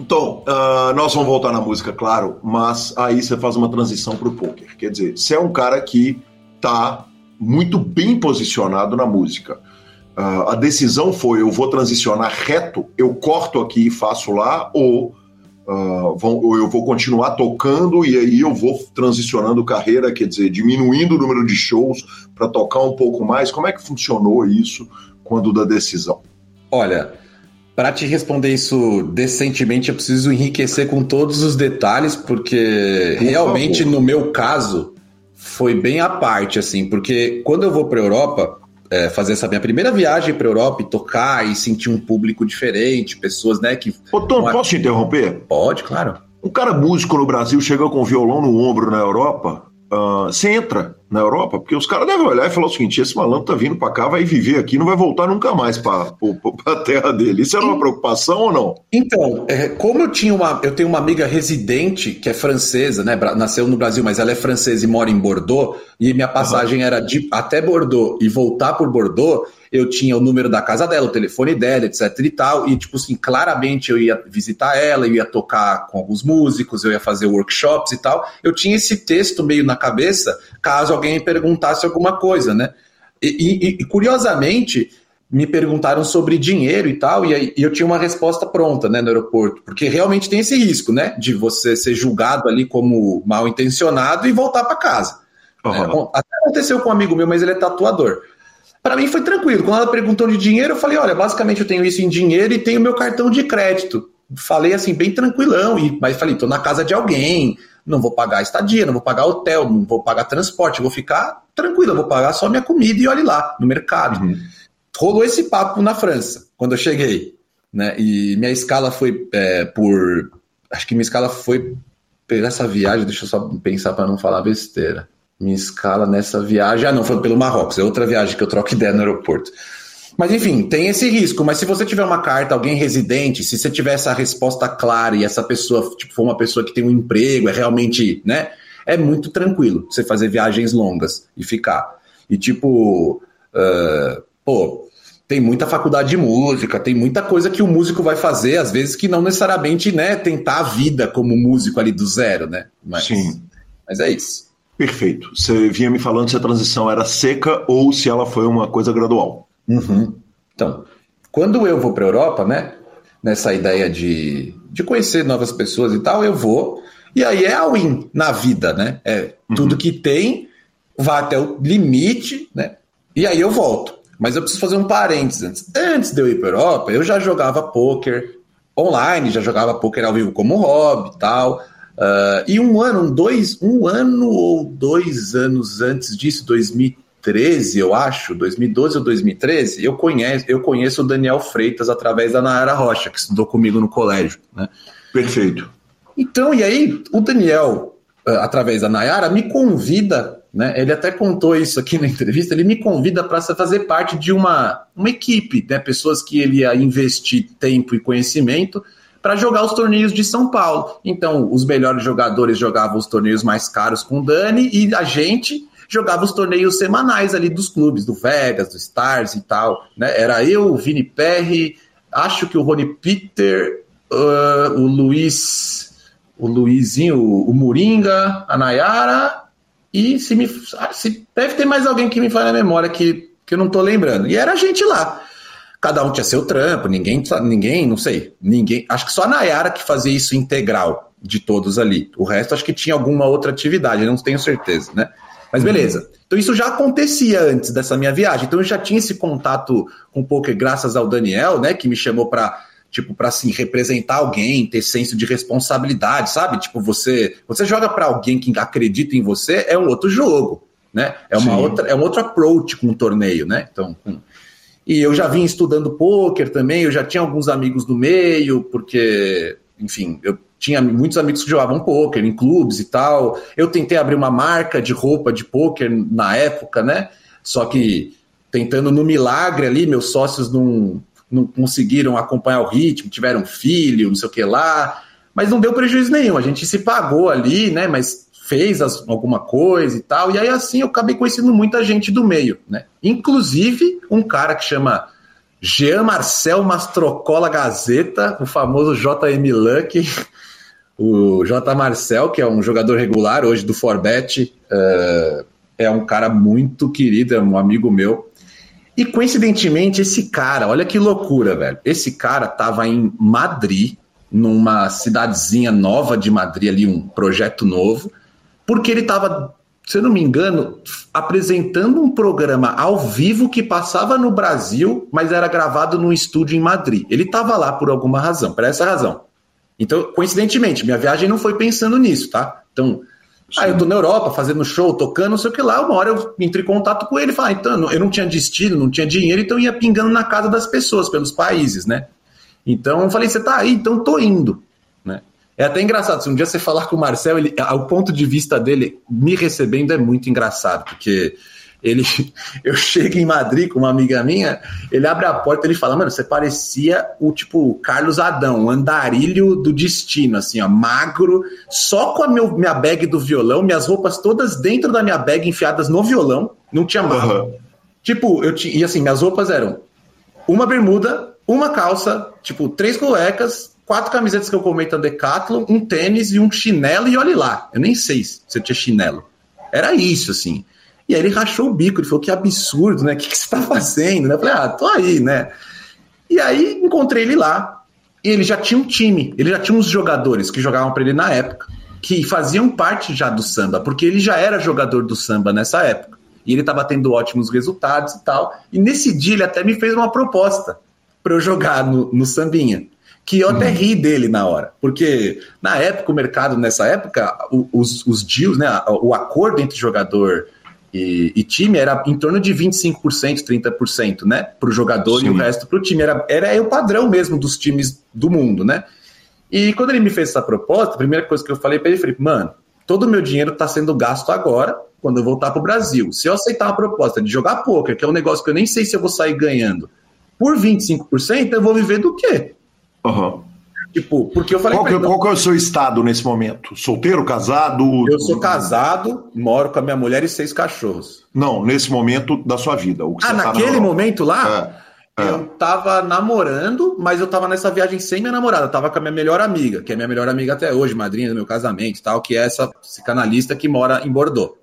Então, uh, nós vamos voltar na música, claro, mas aí você faz uma transição para o poker. Quer dizer, você é um cara que tá muito bem posicionado na música. Uh, a decisão foi: eu vou transicionar reto, eu corto aqui e faço lá, ou, uh, vão, ou eu vou continuar tocando e aí eu vou transicionando carreira, quer dizer, diminuindo o número de shows para tocar um pouco mais. Como é que funcionou isso quando da decisão? Olha, para te responder isso decentemente, eu preciso enriquecer com todos os detalhes, porque Por realmente favor. no meu caso foi bem à parte, assim, porque quando eu vou para Europa é, fazer essa minha primeira viagem para Europa e tocar e sentir um público diferente, pessoas, né, que. Ô Tom, uma... posso te interromper? Pode, claro. Um cara músico no Brasil chega com violão no ombro na Europa, uh, você entra na Europa, porque os caras devem olhar e falar o seguinte: esse malandro tá vindo para cá, vai viver aqui, não vai voltar nunca mais para a terra dele. Isso era uma preocupação ou não? Então, é, como eu tinha uma, eu tenho uma amiga residente que é francesa, né? Nasceu no Brasil, mas ela é francesa e mora em Bordeaux, e minha passagem uhum. era de até Bordeaux e voltar por Bordeaux eu tinha o número da casa dela, o telefone dela, etc e tal, e tipo assim, claramente eu ia visitar ela, eu ia tocar com alguns músicos, eu ia fazer workshops e tal. Eu tinha esse texto meio na cabeça, caso alguém me perguntasse alguma coisa, né? E, e, e curiosamente, me perguntaram sobre dinheiro e tal, e, aí, e eu tinha uma resposta pronta, né, no aeroporto, porque realmente tem esse risco, né, de você ser julgado ali como mal intencionado e voltar para casa. Uhum. É, até aconteceu com um amigo meu, mas ele é tatuador. Para mim foi tranquilo. Quando ela perguntou de dinheiro, eu falei: olha, basicamente eu tenho isso em dinheiro e tenho meu cartão de crédito. Falei assim, bem tranquilão, e, mas falei: tô na casa de alguém, não vou pagar estadia, não vou pagar hotel, não vou pagar transporte, vou ficar tranquilo, eu vou pagar só minha comida e olhe lá, no mercado. Uhum. Rolou esse papo na França, quando eu cheguei. Né? E minha escala foi é, por. Acho que minha escala foi. Pegar essa viagem, deixa eu só pensar para não falar besteira minha escala nessa viagem. Ah, não, foi pelo Marrocos, é outra viagem que eu troco ideia no aeroporto. Mas enfim, tem esse risco. Mas se você tiver uma carta, alguém residente, se você tiver essa resposta clara e essa pessoa tipo, for uma pessoa que tem um emprego, é realmente, né? É muito tranquilo você fazer viagens longas e ficar. E tipo, uh, pô, tem muita faculdade de música, tem muita coisa que o músico vai fazer, às vezes que não necessariamente, né, tentar a vida como músico ali do zero, né? Mas, Sim. Mas é isso. Perfeito. Você vinha me falando se a transição era seca ou se ela foi uma coisa gradual. Uhum. Então, quando eu vou para a Europa, né? Nessa ideia de, de conhecer novas pessoas e tal, eu vou. E aí é a win na vida, né? É uhum. tudo que tem, vai até o limite, né? E aí eu volto. Mas eu preciso fazer um parênteses antes. Antes de eu ir para a Europa, eu já jogava poker online, já jogava poker ao vivo como hobby e tal. Uh, e um ano, dois, um ano ou dois anos antes disso, 2013, eu acho, 2012 ou 2013, eu conheço, eu conheço o Daniel Freitas através da Nayara Rocha, que estudou comigo no colégio. Né? Perfeito. Então, e aí, o Daniel, uh, através da Nayara, me convida, né? Ele até contou isso aqui na entrevista, ele me convida para fazer parte de uma, uma equipe, né? Pessoas que ele ia investir tempo e conhecimento para jogar os torneios de São Paulo. Então, os melhores jogadores jogavam os torneios mais caros com o Dani e a gente jogava os torneios semanais ali dos clubes, do Vegas, do Stars e tal. Né? Era eu, o Vini Perry, acho que o Rony Peter, uh, o Luiz, o Luizinho, o, Moringa, a Nayara e se me. Ah, se, deve ter mais alguém que me fale na memória que, que eu não tô lembrando. E era a gente lá. Cada um tinha seu trampo, ninguém, ninguém, não sei, ninguém. Acho que só a Nayara que fazia isso integral de todos ali. O resto acho que tinha alguma outra atividade, não tenho certeza, né? Mas beleza. Então isso já acontecia antes dessa minha viagem. Então eu já tinha esse contato com o poker graças ao Daniel, né, que me chamou para tipo para assim representar alguém, ter senso de responsabilidade, sabe? Tipo você, você joga para alguém que acredita em você, é um outro jogo, né? É uma Sim. outra, é um outro approach com o torneio, né? Então, com, e eu já vim estudando poker também, eu já tinha alguns amigos do meio, porque, enfim, eu tinha muitos amigos que jogavam poker em clubes e tal. Eu tentei abrir uma marca de roupa de poker na época, né? Só que tentando no milagre ali, meus sócios não, não conseguiram acompanhar o ritmo, tiveram filho, não sei o que lá. Mas não deu prejuízo nenhum. A gente se pagou ali, né? Mas fez as, alguma coisa e tal. E aí, assim, eu acabei conhecendo muita gente do meio, né? Inclusive um cara que chama Jean Marcel Mastrocola Gazeta, o famoso JM Luck. O J. Marcel, que é um jogador regular hoje do Forbet, uh, é um cara muito querido, é um amigo meu. E coincidentemente, esse cara, olha que loucura, velho. Esse cara tava em Madrid, numa cidadezinha nova de Madrid, ali, um projeto novo porque ele estava, se eu não me engano, apresentando um programa ao vivo que passava no Brasil, mas era gravado num estúdio em Madrid. Ele estava lá por alguma razão, por essa razão. Então, coincidentemente, minha viagem não foi pensando nisso, tá? Então, aí eu tô na Europa fazendo show, tocando, não sei o que lá. Uma hora eu entrei em contato com ele e falei, ah, então, eu não tinha destino, não tinha dinheiro, então ia pingando na casa das pessoas, pelos países, né? Então eu falei, você tá aí? Então tô indo. É até engraçado, se um dia você falar com o Marcel, ele, o ponto de vista dele me recebendo é muito engraçado, porque ele, eu chego em Madrid com uma amiga minha, ele abre a porta e ele fala, mano, você parecia o tipo Carlos Adão, o andarilho do destino, assim, ó, magro, só com a meu, minha bag do violão, minhas roupas todas dentro da minha bag enfiadas no violão, não tinha mala. Uhum. Tipo, eu tinha, e assim, minhas roupas eram uma bermuda, uma calça, tipo, três cuecas, quatro camisetas que eu comento da Decathlon, um tênis e um chinelo, e olhe lá, eu nem sei se eu tinha chinelo. Era isso, assim. E aí ele rachou o bico, ele falou, que absurdo, né? O que, que você tá fazendo? Eu falei, ah, tô aí, né? E aí encontrei ele lá, e ele já tinha um time, ele já tinha uns jogadores que jogavam para ele na época, que faziam parte já do samba, porque ele já era jogador do samba nessa época. E ele estava tendo ótimos resultados e tal. E nesse dia ele até me fez uma proposta para eu jogar no, no sambinha que eu até uhum. ri dele na hora, porque na época, o mercado, nessa época, os, os deals, né, o acordo entre jogador e, e time era em torno de 25%, 30%, né, para o jogador Sim. e o resto para o time. Era, era o padrão mesmo dos times do mundo, né? E quando ele me fez essa proposta, a primeira coisa que eu falei para ele, falei, mano, todo o meu dinheiro está sendo gasto agora, quando eu voltar para o Brasil. Se eu aceitar uma proposta de jogar poker, que é um negócio que eu nem sei se eu vou sair ganhando, por 25%, eu vou viver do quê? Uhum. Tipo, porque eu falei. Qual, que, ele, qual que é o seu estado nesse momento? Solteiro, casado? Eu sou casado, moro com a minha mulher e seis cachorros. Não, nesse momento da sua vida. ah, tá naquele na momento lá? É, é. Eu tava namorando, mas eu tava nessa viagem sem minha namorada. Eu tava com a minha melhor amiga, que é minha melhor amiga até hoje, madrinha do meu casamento e tal, que é essa psicanalista que mora em Bordeaux.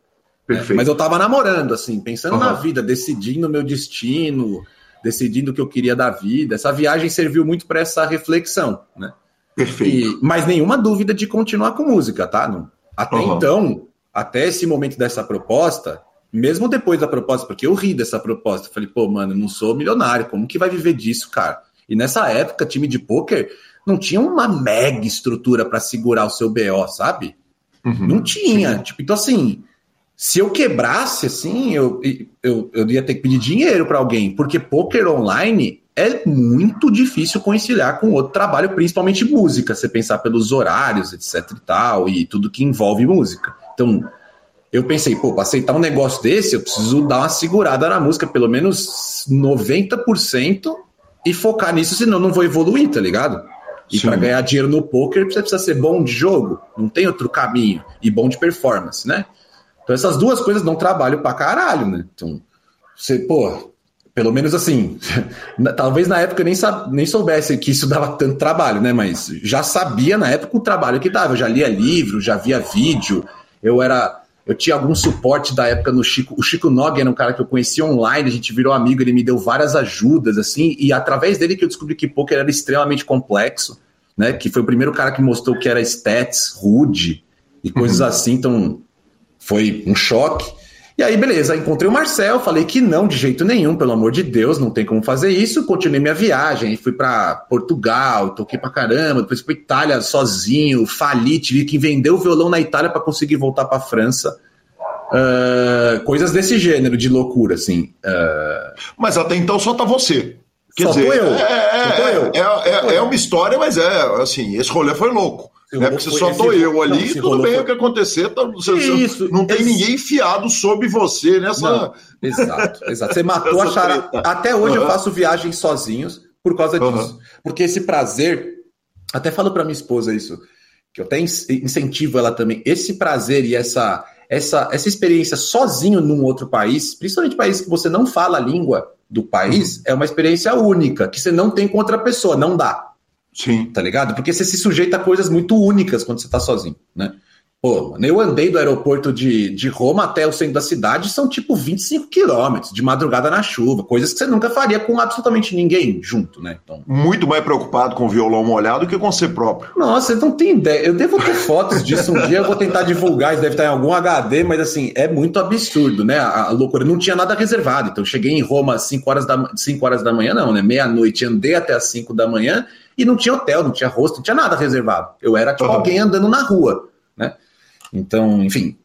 Perfeito. Mas eu tava namorando, assim, pensando uhum. na vida, decidindo o meu destino, decidindo o que eu queria da vida. Essa viagem serviu muito para essa reflexão, né? Perfeito. E, mas nenhuma dúvida de continuar com música, tá? Não, até uhum. então, até esse momento dessa proposta, mesmo depois da proposta, porque eu ri dessa proposta, falei, pô, mano, eu não sou milionário, como que vai viver disso, cara? E nessa época, time de pôquer não tinha uma mega estrutura para segurar o seu BO, sabe? Uhum. Não tinha. Tipo, então assim, se eu quebrasse, assim, eu, eu, eu ia ter que pedir dinheiro para alguém, porque poker online é muito difícil conciliar com outro trabalho, principalmente música, você pensar pelos horários, etc e tal, e tudo que envolve música. Então, eu pensei, pô, para aceitar um negócio desse, eu preciso dar uma segurada na música, pelo menos 90%, e focar nisso, senão eu não vou evoluir, tá ligado? E para ganhar dinheiro no poker, você precisa ser bom de jogo, não tem outro caminho, e bom de performance, né? Então essas duas coisas dão trabalho pra caralho, né? Então, você, pô, pelo menos assim, talvez na época nem, nem soubesse que isso dava tanto trabalho, né? Mas já sabia na época o trabalho que dava. Eu já lia livro, já via vídeo, eu era. Eu tinha algum suporte da época no Chico. O Chico Nog era um cara que eu conheci online, a gente virou amigo, ele me deu várias ajudas, assim, e através dele que eu descobri que poker era extremamente complexo, né? Que foi o primeiro cara que mostrou que era stats, rude e coisas uhum. assim. Então, foi um choque. E aí, beleza, encontrei o Marcel, falei que não, de jeito nenhum, pelo amor de Deus, não tem como fazer isso. Continuei minha viagem, fui para Portugal, toquei pra caramba, depois fui pra Itália sozinho, fali, tive que vender o violão na Itália para conseguir voltar para França. Uh, coisas desse gênero, de loucura, assim. Uh... Mas até então só tá você. Quer só dizer, eu. É, é, é, é, uma história, mas é assim, esse rolê foi louco. Né? Porque só tô eu ali, não, tudo bem foi... o que acontecer, tá, você, Isso, não tem esse... ninguém enfiado sobre você nessa. Não, exato, exato. Você matou a charada. Até hoje uhum. eu faço viagens sozinhos por causa disso. Uhum. Porque esse prazer, até falo para minha esposa isso, que eu até incentivo ela também, esse prazer e essa, essa, essa experiência sozinho num outro país, principalmente país que você não fala a língua do país, uhum. é uma experiência única, que você não tem com outra pessoa, não dá. Sim. Tá ligado? Porque você se sujeita a coisas muito únicas quando você tá sozinho, né? Pô, mano, eu andei do aeroporto de, de Roma até o centro da cidade, são tipo 25 quilômetros de madrugada na chuva, coisas que você nunca faria com absolutamente ninguém junto, né? Então... Muito mais preocupado com o violão molhado do que com você próprio. Nossa, você não tem ideia. Eu devo ter fotos disso um dia, eu vou tentar divulgar, isso deve estar em algum HD, mas assim, é muito absurdo, né? A, a loucura. Não tinha nada reservado. Então, cheguei em Roma às 5 horas da, 5 horas da manhã, não, né? Meia-noite, andei até às 5 da manhã e não tinha hotel, não tinha rosto, não tinha nada reservado. Eu era tipo uhum. alguém andando na rua, né? Então, enfim.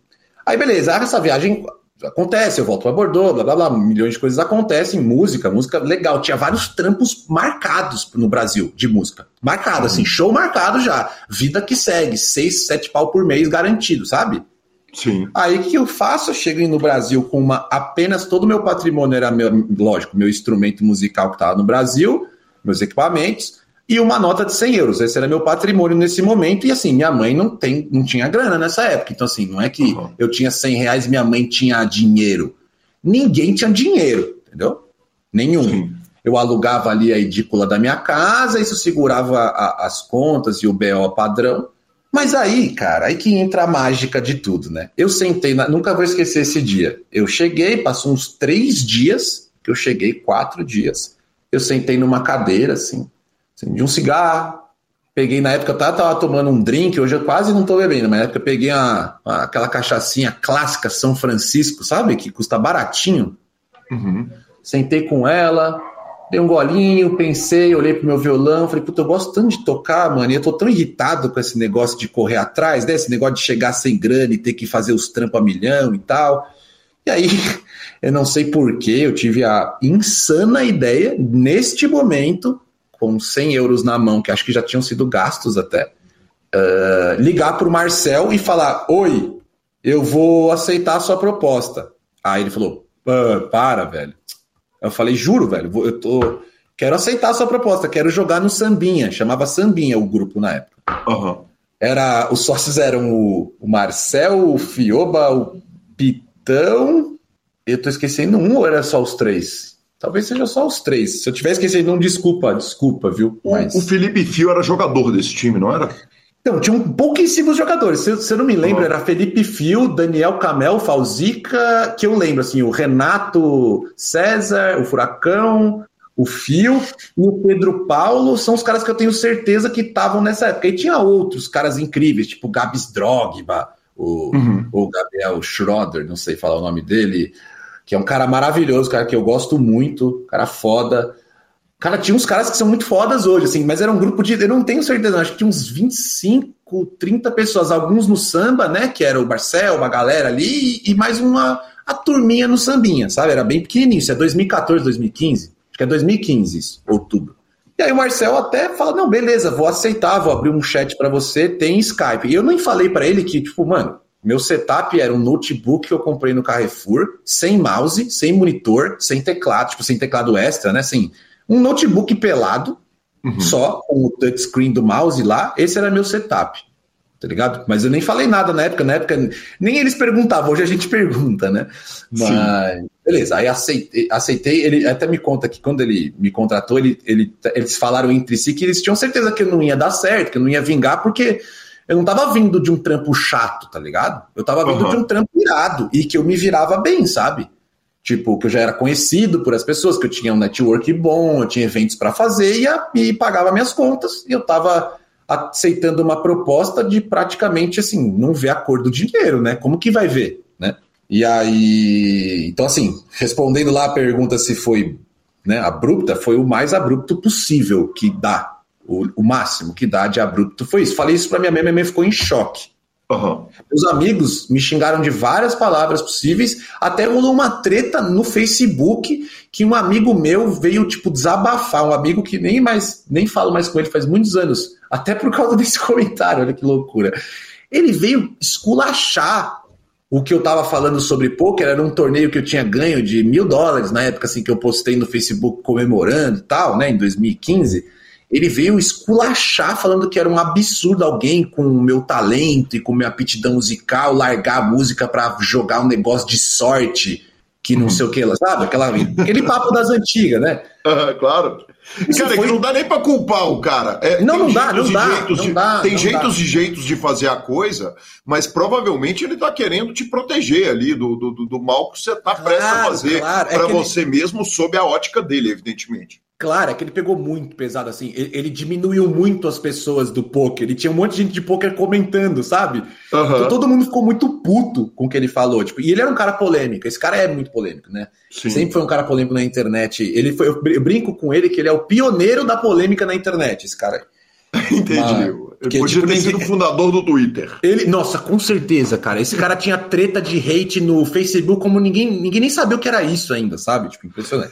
Aí beleza, essa viagem acontece, eu volto para Bordeaux, blá blá blá, milhões de coisas acontecem, música, música legal. Tinha vários trampos marcados no Brasil de música. Marcado, assim, show marcado já. Vida que segue, seis, sete pau por mês garantido, sabe? Sim. Aí o que eu faço? Eu chego no Brasil com uma apenas todo o meu patrimônio era meu, lógico, meu instrumento musical que estava no Brasil, meus equipamentos e uma nota de 100 euros. Esse era meu patrimônio nesse momento. E assim, minha mãe não, tem, não tinha grana nessa época. Então, assim, não é que uhum. eu tinha 100 reais e minha mãe tinha dinheiro. Ninguém tinha dinheiro, entendeu? Nenhum. Sim. Eu alugava ali a edícula da minha casa, isso segurava a, as contas e o BO padrão. Mas aí, cara, aí que entra a mágica de tudo, né? Eu sentei, na... nunca vou esquecer esse dia. Eu cheguei, passou uns três dias, que eu cheguei, quatro dias. Eu sentei numa cadeira, assim, de um cigarro. Peguei na época, eu tava, tava, tomando um drink, hoje eu quase não tô bebendo, mas na época eu peguei uma, uma, aquela cachaçinha clássica São Francisco, sabe? Que custa baratinho. Uhum. Sentei com ela, dei um golinho, pensei, olhei pro meu violão, falei, puta, eu gosto tanto de tocar, mano, e eu tô tão irritado com esse negócio de correr atrás, né? Esse negócio de chegar sem grana e ter que fazer os trampos a milhão e tal. E aí, eu não sei porquê, eu tive a insana ideia, neste momento, com 100 euros na mão, que acho que já tinham sido gastos até, uh, ligar para o Marcel e falar: Oi, eu vou aceitar a sua proposta. Aí ele falou: Para, velho. Eu falei: Juro, velho, eu tô. Quero aceitar a sua proposta, quero jogar no Sambinha. Chamava Sambinha o grupo na época. Uhum. Era, os sócios eram o, o Marcel, o Fioba, o Pitão. Eu tô esquecendo um ou era só os três? Talvez seja só os três. Se eu tivesse esquecido, não desculpa, desculpa, viu? Mas... O, Felipe Fio era jogador desse time, não era? Então, tinham pouquíssimos jogadores. Se, se eu não me lembro, era Felipe Fio, Daniel Camel, Falzica, que eu lembro, assim, o Renato César, o Furacão, o Fio e o Pedro Paulo são os caras que eu tenho certeza que estavam nessa época. E tinha outros caras incríveis, tipo Gabs Drogba, o, uhum. o Gabriel Schroeder, não sei falar o nome dele, que é um cara maravilhoso, cara que eu gosto muito, cara foda. Cara, tinha uns caras que são muito fodas hoje, assim, mas era um grupo de. Eu não tenho certeza, acho que tinha uns 25, 30 pessoas, alguns no samba, né? Que era o Marcel, uma galera ali, e mais uma a turminha no sambinha, sabe? Era bem pequenininho. Isso é 2014, 2015. Acho que é 2015, isso, outubro. E aí o Marcel até fala: não, beleza, vou aceitar, vou abrir um chat para você, tem Skype. E eu nem falei para ele que, tipo, mano, meu setup era um notebook que eu comprei no Carrefour, sem mouse, sem monitor, sem teclado, tipo, sem teclado extra, né? Assim, um notebook pelado, uhum. só, com o touchscreen do mouse lá, esse era meu setup. Tá ligado? Mas eu nem falei nada na época, na época nem eles perguntavam, hoje a gente pergunta, né? Mas, Sim. beleza, aí aceitei, aceitei, ele até me conta que quando ele me contratou, ele, ele, eles falaram entre si que eles tinham certeza que não ia dar certo, que não ia vingar, porque eu não tava vindo de um trampo chato, tá ligado? Eu tava vindo uhum. de um trampo irado e que eu me virava bem, sabe? Tipo, que eu já era conhecido por as pessoas, que eu tinha um network bom, eu tinha eventos para fazer e, a, e pagava minhas contas, e eu tava aceitando uma proposta de praticamente assim, não ver a cor do dinheiro, né? Como que vai ver, né? E aí, então assim, respondendo lá a pergunta se foi né, abrupta, foi o mais abrupto possível que dá. O, o máximo que dá de abrupto foi isso. Falei isso para minha mãe, minha mãe ficou em choque. Uhum. Meus amigos me xingaram de várias palavras possíveis, até rolou uma treta no Facebook que um amigo meu veio, tipo, desabafar, um amigo que nem mais, nem falo mais com ele faz muitos anos, até por causa desse comentário, olha que loucura. Ele veio esculachar o que eu tava falando sobre poker, era um torneio que eu tinha ganho de mil dólares na época, assim, que eu postei no Facebook comemorando e tal, né, em 2015 ele veio esculachar falando que era um absurdo alguém com o meu talento e com minha aptidão musical largar a música para jogar um negócio de sorte que não uhum. sei o que, sabe? Aquela, aquele papo das antigas, né? Uh, claro. Isso cara, foi... não dá nem para culpar o cara. É, não, não dá, não dá, não de, dá. Tem não jeitos dá. e jeitos de fazer a coisa, mas provavelmente ele tá querendo te proteger ali do, do, do mal que você tá claro, prestes a fazer claro. É para você ele... mesmo, sob a ótica dele, evidentemente. Claro, é que ele pegou muito pesado, assim. Ele, ele, diminuiu muito as pessoas do poker. Ele tinha um monte de gente de poker comentando, sabe? Uhum. Então todo mundo ficou muito puto com o que ele falou. Tipo, e ele era um cara polêmico. Esse cara é muito polêmico, né? Sim. Sempre foi um cara polêmico na internet. Ele foi, eu brinco com ele que ele é o pioneiro da polêmica na internet, esse cara. Entendi. Mas... Porque, ele podia tipo, ter sido o fundador do Twitter. Ele, nossa, com certeza, cara. Esse cara tinha treta de hate no Facebook como ninguém, ninguém nem sabia o que era isso ainda, sabe? Tipo, impressionante.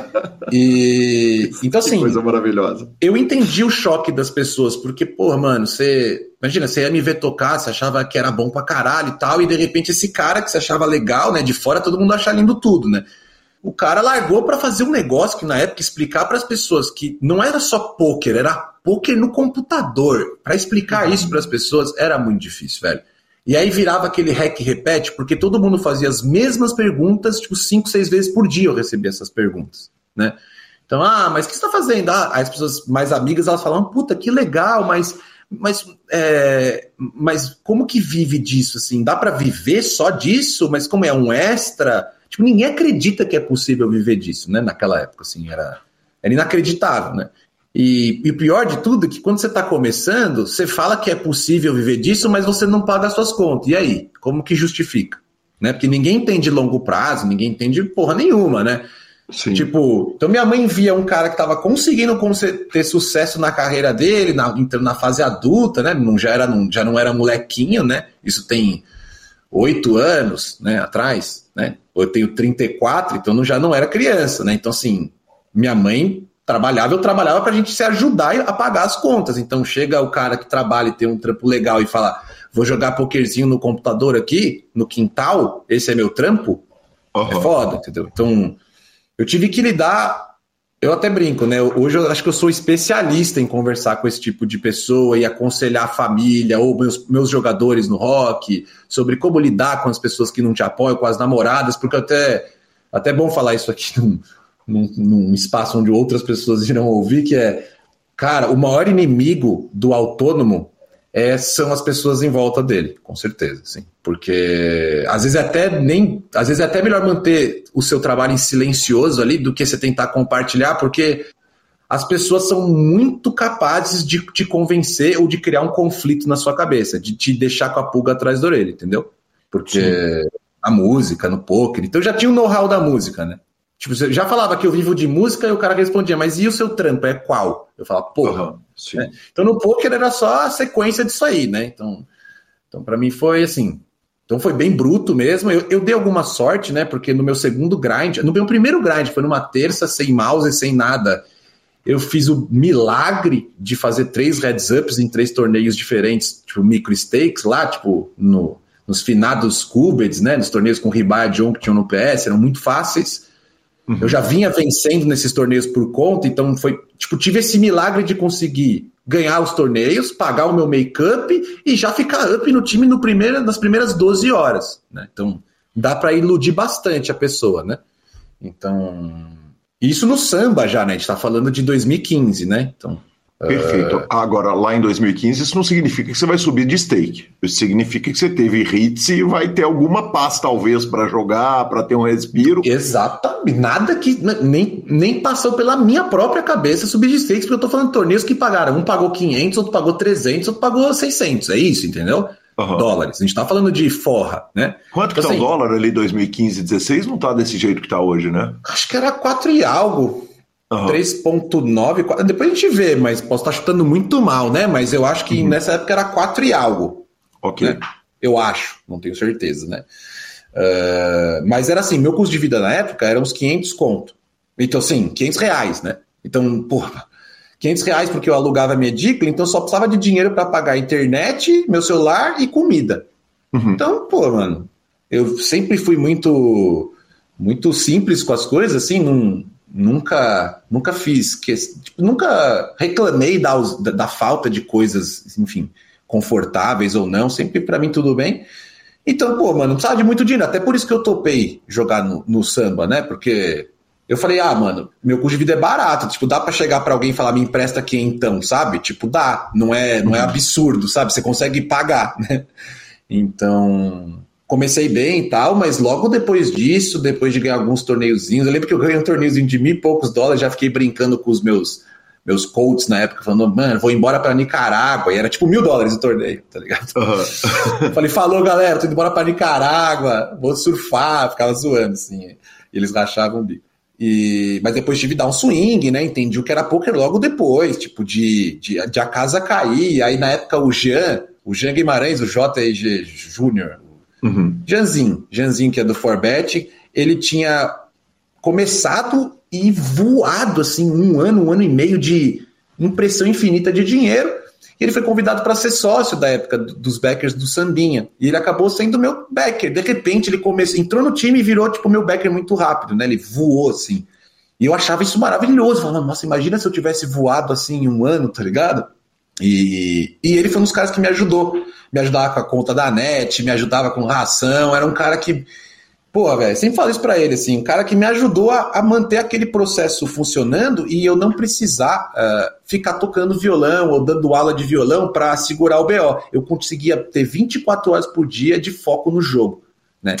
e então assim, que coisa maravilhosa. Eu entendi o choque das pessoas, porque porra, mano, você Imagina, você ia me ver tocar, você achava que era bom pra caralho e tal, e de repente esse cara que você achava legal, né, de fora todo mundo acha lindo tudo, né? O cara largou para fazer um negócio que na época explicar para as pessoas que não era só poker, era poker no computador. Para explicar isso para as pessoas era muito difícil, velho. E aí virava aquele hack repete, porque todo mundo fazia as mesmas perguntas, tipo, cinco, seis vezes por dia eu recebia essas perguntas, né? Então, ah, mas o que você está fazendo? Ah, as pessoas mais amigas, elas falavam, puta, que legal, mas, mas, é, mas como que vive disso, assim? Dá para viver só disso? Mas como é um extra? Tipo, ninguém acredita que é possível viver disso, né? Naquela época, assim, era, era inacreditável, né? E, e o pior de tudo é que quando você está começando, você fala que é possível viver disso, mas você não paga as suas contas. E aí? Como que justifica? Né? Porque ninguém entende longo prazo, ninguém entende porra nenhuma, né? Sim. Tipo, então minha mãe via um cara que estava conseguindo ter sucesso na carreira dele, na, na fase adulta, né? Não, já, era, não, já não era molequinho, né? Isso tem oito anos né, atrás, né? Eu tenho 34, então não, já não era criança, né? Então, assim, minha mãe trabalhava, eu trabalhava para a gente se ajudar a pagar as contas. Então chega o cara que trabalha e tem um trampo legal e fala: vou jogar pokerzinho no computador aqui, no quintal, esse é meu trampo. Uhum. É foda, entendeu? Então eu tive que lidar. Eu até brinco, né? Hoje eu acho que eu sou especialista em conversar com esse tipo de pessoa e aconselhar a família ou meus, meus jogadores no rock sobre como lidar com as pessoas que não te apoiam, com as namoradas, porque até até é bom falar isso aqui num, num, num espaço onde outras pessoas irão ouvir, que é, cara, o maior inimigo do autônomo é, são as pessoas em volta dele, com certeza, sim. Porque às vezes é até nem, às vezes é até melhor manter o seu trabalho em silencioso ali do que você tentar compartilhar, porque as pessoas são muito capazes de te convencer ou de criar um conflito na sua cabeça, de te deixar com a pulga atrás da orelha, entendeu? Porque Sim. a música, no poker, então eu já tinha o know-how da música, né? Tipo, você já falava que eu vivo de música e o cara respondia, mas e o seu trampo? É qual? Eu falava, porra. Uhum, né? Então no poker era só a sequência disso aí, né? Então, então para mim foi assim. Então foi bem bruto mesmo. Eu, eu dei alguma sorte, né? Porque no meu segundo grind, no meu primeiro grind, foi numa terça, sem mouse, sem nada eu fiz o milagre de fazer três heads ups em três torneios diferentes, tipo micro stakes lá, tipo no, nos finados Cubeds, né? Nos torneios com Ribaia John que tinham no PS, eram muito fáceis. Uhum. Eu já vinha vencendo nesses torneios por conta, então foi, tipo, tive esse milagre de conseguir ganhar os torneios, pagar o meu make-up e já ficar up no time no primeiro, nas primeiras 12 horas, né? Então, dá para iludir bastante a pessoa, né? Então, isso no samba já, né? A gente tá falando de 2015, né? Então. Perfeito. Uh... Agora, lá em 2015, isso não significa que você vai subir de stake. Isso significa que você teve hits e vai ter alguma paz, talvez, para jogar, para ter um respiro. Exatamente. Nada que nem, nem passou pela minha própria cabeça subir de stakes, porque eu tô falando de torneios que pagaram. Um pagou 500, outro pagou 300, outro pagou 600. É isso, entendeu? Uhum. dólares. A gente está falando de forra, né? Quanto que então, tá assim, o dólar ali 2015, 16? Não está desse jeito que está hoje, né? Acho que era 4 e algo. Uhum. 3.9, depois a gente vê, mas posso estar tá chutando muito mal, né? Mas eu acho que uhum. nessa época era 4 e algo. Ok. Né? Eu acho, não tenho certeza, né? Uh, mas era assim, meu custo de vida na época era uns 500 conto. Então, assim, 500 reais, né? Então, porra, 500 reais porque eu alugava minha edícula, então só precisava de dinheiro para pagar internet, meu celular e comida. Uhum. Então, pô, mano, eu sempre fui muito muito simples com as coisas, assim, não, nunca nunca fiz, que, tipo, nunca reclamei da, da, falta de coisas, enfim, confortáveis ou não, sempre para mim tudo bem. Então, pô, mano, não precisava de muito dinheiro, até por isso que eu topei jogar no, no samba, né? Porque eu falei, ah, mano, meu custo de vida é barato. Tipo, dá para chegar para alguém e falar, me empresta aqui então, sabe? Tipo, dá. Não é, não é absurdo, sabe? Você consegue pagar, né? Então, comecei bem e tal, mas logo depois disso, depois de ganhar alguns torneiozinhos, eu lembro que eu ganhei um torneiozinho de mil e poucos dólares, já fiquei brincando com os meus meus coaches na época, falando, mano, vou embora pra Nicarágua. E era tipo mil dólares o torneio, tá ligado? Uhum. Falei, falou, galera, tô indo embora pra Nicarágua, vou surfar, ficava zoando, assim. E eles rachavam o bico. E, mas depois tive dar um swing, né? Entendi o que era poker logo depois, tipo, de, de, de a casa cair. Aí na época o Jean, o Jean Guimarães, o JG Júnior, uhum. Janzinho, Janzinho, que é do Forbet, ele tinha começado e voado assim um ano, um ano e meio de impressão infinita de dinheiro. E ele foi convidado para ser sócio da época dos backers do Sambinha. E ele acabou sendo meu backer. De repente, ele começou, entrou no time e virou, tipo, meu backer muito rápido, né? Ele voou, assim. E eu achava isso maravilhoso. Falando, nossa, imagina se eu tivesse voado assim um ano, tá ligado? E, e ele foi um dos caras que me ajudou. Me ajudava com a conta da net, me ajudava com ração. Era um cara que Pô, velho, sempre falo isso pra ele, assim, um cara que me ajudou a, a, manter aquele processo funcionando e eu não precisar uh, ficar tocando violão ou dando aula de violão para segurar o BO. Eu conseguia ter 24 horas por dia de foco no jogo, né?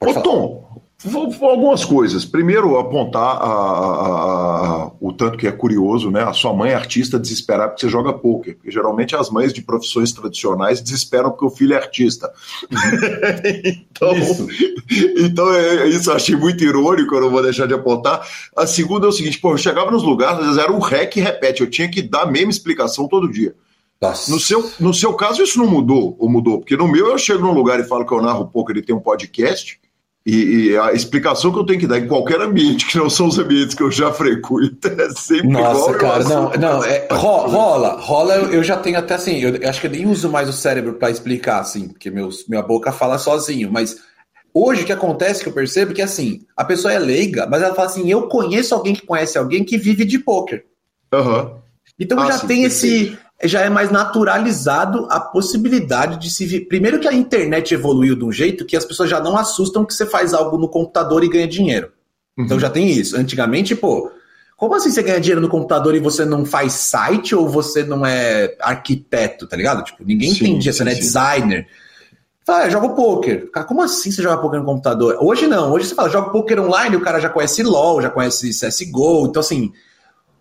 Pode Ô, Tom, Algumas coisas. Primeiro, apontar a, a, a, o tanto que é curioso, né? A sua mãe é artista desesperar porque você joga poker. Porque geralmente as mães de profissões tradicionais desesperam porque o filho é artista. então, isso. então é, isso eu achei muito irônico, eu não vou deixar de apontar. A segunda é o seguinte: pô, eu chegava nos lugares, às vezes era um rec e repete, eu tinha que dar a mesma explicação todo dia. No seu, no seu caso, isso não mudou ou mudou? Porque no meu, eu chego num lugar e falo que eu narro poker e tem um podcast. E, e, a explicação que eu tenho que dar em qualquer ambiente, que não são os ambientes que eu já frequento, é sempre Nossa, igual. cara, não, não, é, rola, rola, eu, eu, já tenho até assim, eu, eu acho que eu nem uso mais o cérebro para explicar, assim, porque meus, minha boca fala sozinho, mas hoje o que acontece que eu percebo é que assim, a pessoa é leiga, mas ela fala assim, eu conheço alguém que conhece alguém que vive de poker. Uhum. Então ah, já sim, tem esse, já é mais naturalizado a possibilidade de se. Primeiro que a internet evoluiu de um jeito que as pessoas já não assustam que você faz algo no computador e ganha dinheiro. Então uhum. Então já tem isso. Antigamente, pô, como assim você ganha dinheiro no computador e você não faz site ou você não é arquiteto, tá ligado? Tipo, ninguém sim, entendia, você não é designer. Fala, ah, jogo poker. Cara, como assim você joga poker no computador? Hoje não, hoje você fala, joga poker online, o cara já conhece LOL, já conhece CSGO, então assim,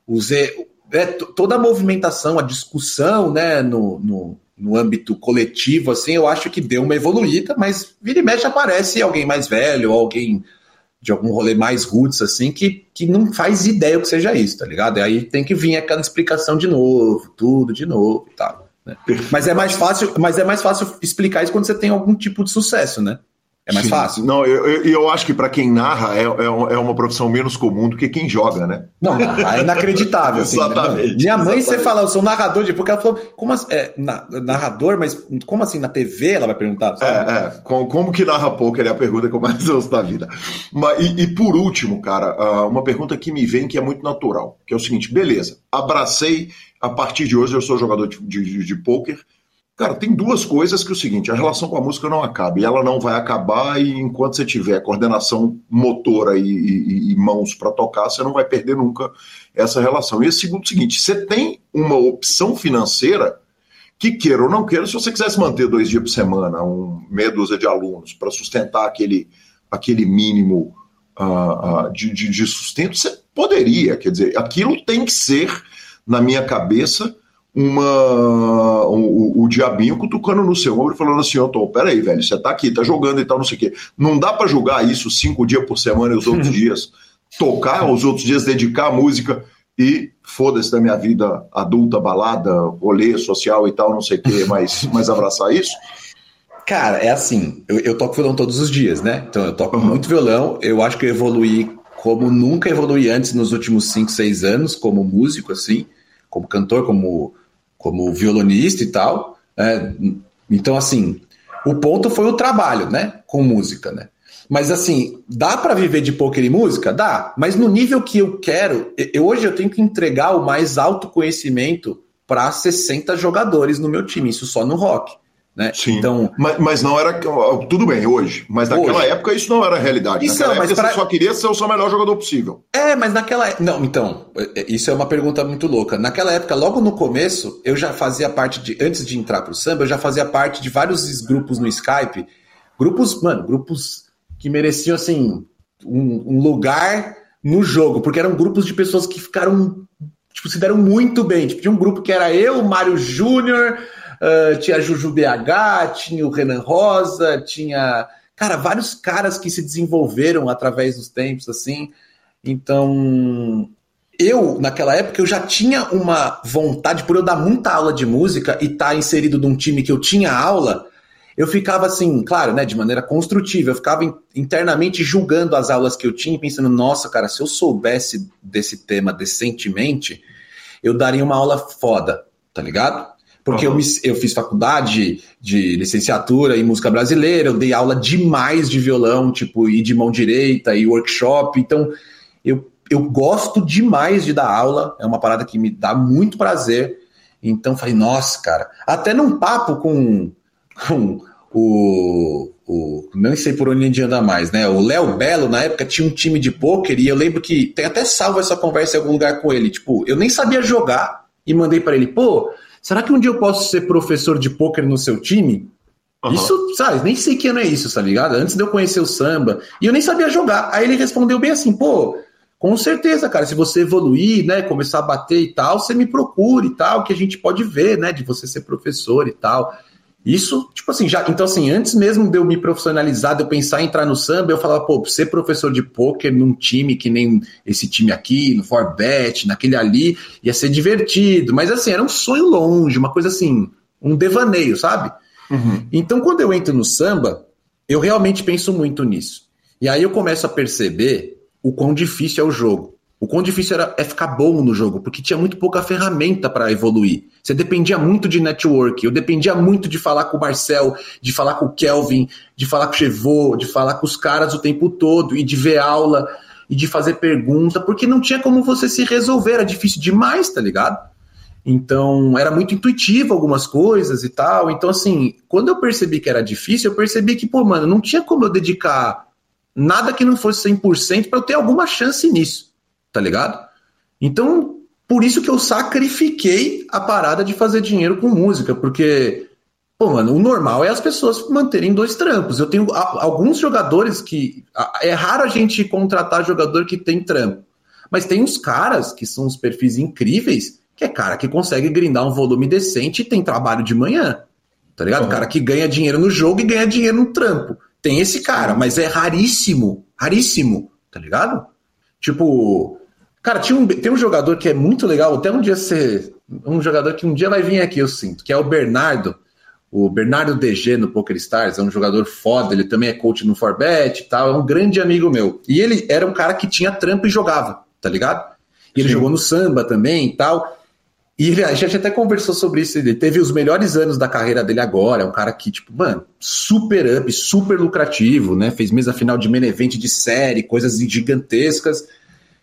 usei, é, toda a movimentação, a discussão, né, no, no, no âmbito coletivo, assim, eu acho que deu uma evoluída, mas vira e mexe aparece alguém mais velho, alguém de algum rolê mais roots, assim, que, que não faz ideia o que seja isso, tá ligado? E aí tem que vir aquela explicação de novo, tudo de novo e tal. Né? Mas é mais fácil, mas é mais fácil explicar isso quando você tem algum tipo de sucesso, né? É mais Sim. fácil. Não, eu, eu, eu acho que para quem narra é, é, é, uma profissão menos comum do que quem joga, né? Não, é inacreditável. assim, exatamente. Né? Minha mãe, exatamente. você fala, eu sou narrador de. Porque ela falou, como assim, é, na, narrador, mas como assim, na TV? Ela vai perguntar. Sabe? É, é. Como, como, que narra poker é a pergunta que eu mais ouço da vida. Mas, e, e, por último, cara, ah, uma pergunta que me vem que é muito natural, que é o seguinte: beleza, abracei a partir de hoje eu sou jogador de, de, de poker. Cara, tem duas coisas que é o seguinte, a relação com a música não acaba, e ela não vai acabar e enquanto você tiver coordenação motora e, e, e mãos para tocar, você não vai perder nunca essa relação. E o segundo, seguinte, você tem uma opção financeira que queira ou não queira, se você quisesse manter dois dias por semana, um meia dúzia de alunos para sustentar aquele, aquele mínimo uh, uh, de, de, de sustento, você poderia, quer dizer, aquilo tem que ser na minha cabeça uma o, o, diabinho cutucando no seu ombro falando assim, oh, Tom, peraí, velho, você tá aqui, tá jogando e tal, não sei o quê. Não dá para julgar isso cinco dias por semana e os outros dias tocar, os outros dias dedicar a música e foda-se da minha vida adulta, balada, rolê social e tal, não sei o quê, mas, mas abraçar isso? Cara, é assim, eu, eu toco violão todos os dias, né? Então eu toco uhum. muito violão, eu acho que eu evoluí como nunca evolui antes nos últimos 5, 6 anos, como músico, assim, como cantor, como, como violonista e tal. É, então, assim, o ponto foi o trabalho, né? Com música, né? Mas assim, dá para viver de poker e música? Dá, mas no nível que eu quero, eu, hoje eu tenho que entregar o mais alto conhecimento para 60 jogadores no meu time, isso só no rock. Né? Sim. Então, mas, mas, não era. Tudo bem, hoje. Mas naquela hoje. época isso não era realidade. Isso naquela não, época pra... você só queria ser o seu melhor jogador possível. É, mas naquela. Não, então, é, é, isso é uma pergunta muito louca. Naquela época, logo no começo, eu já fazia parte de. Antes de entrar pro samba, eu já fazia parte de vários grupos no Skype. Grupos, mano, grupos que mereciam, assim, um, um lugar no jogo, porque eram grupos de pessoas que ficaram. Tipo, se deram muito bem. Tipo, tinha um grupo que era eu, Mário Júnior. Uh, tinha Juju BH, tinha o Renan Rosa, tinha, cara, vários caras que se desenvolveram através dos tempos, assim. Então, eu, naquela época, eu já tinha uma vontade, por eu dar muita aula de música e estar tá inserido num time que eu tinha aula, eu ficava assim, claro, né, de maneira construtiva, eu ficava internamente julgando as aulas que eu tinha, pensando, nossa, cara, se eu soubesse desse tema decentemente, eu daria uma aula foda, tá ligado? Porque uhum. eu, me, eu fiz faculdade de licenciatura em música brasileira, eu dei aula demais de violão, tipo, e de mão direita, e workshop. Então, eu, eu gosto demais de dar aula, é uma parada que me dá muito prazer. Então, falei, nossa, cara. Até num papo com, com o, o. Não sei por onde ele anda mais, né? O Léo Belo, na época, tinha um time de pôquer e eu lembro que tem até salvo essa conversa em algum lugar com ele. Tipo, eu nem sabia jogar e mandei para ele, pô Será que um dia eu posso ser professor de pôquer no seu time? Uhum. Isso, sabe, nem sei que ano é isso, tá ligado? Antes de eu conhecer o samba. E eu nem sabia jogar. Aí ele respondeu bem assim, pô, com certeza, cara, se você evoluir, né, começar a bater e tal, você me procure e tal, que a gente pode ver, né, de você ser professor e tal. Isso, tipo assim, já. Então, assim, antes mesmo de eu me profissionalizar, de eu pensar em entrar no samba, eu falava, pô, ser professor de pôquer num time que nem esse time aqui, no Forbet, naquele ali, ia ser divertido. Mas, assim, era um sonho longe, uma coisa assim, um devaneio, sabe? Uhum. Então, quando eu entro no samba, eu realmente penso muito nisso. E aí eu começo a perceber o quão difícil é o jogo. O quão difícil era é ficar bom no jogo, porque tinha muito pouca ferramenta para evoluir. Você dependia muito de network, eu dependia muito de falar com o Marcel, de falar com o Kelvin, de falar com o Chevô, de falar com os caras o tempo todo, e de ver aula, e de fazer pergunta, porque não tinha como você se resolver, era difícil demais, tá ligado? Então, era muito intuitivo algumas coisas e tal. Então, assim, quando eu percebi que era difícil, eu percebi que, pô, mano, não tinha como eu dedicar nada que não fosse 100% para eu ter alguma chance nisso tá ligado? Então, por isso que eu sacrifiquei a parada de fazer dinheiro com música, porque, pô, mano, o normal é as pessoas manterem dois trampos. Eu tenho alguns jogadores que. É raro a gente contratar jogador que tem trampo. Mas tem uns caras que são uns perfis incríveis, que é cara que consegue grindar um volume decente e tem trabalho de manhã. Tá ligado? Uhum. Cara que ganha dinheiro no jogo e ganha dinheiro no trampo. Tem esse cara, mas é raríssimo. Raríssimo, tá ligado? Tipo, cara, tinha um, tem um jogador que é muito legal, até um dia ser. Um jogador que um dia vai vir aqui, eu sinto, que é o Bernardo. O Bernardo DG no Poker Stars é um jogador foda, ele também é coach no Forbet e tal, é um grande amigo meu. E ele era um cara que tinha trampo e jogava, tá ligado? E ele Sim. jogou no samba também e tal. E a gente até conversou sobre isso. Ele teve os melhores anos da carreira dele agora. É um cara que, tipo, mano, super up, super lucrativo, né? Fez mesa final de main event de série, coisas gigantescas.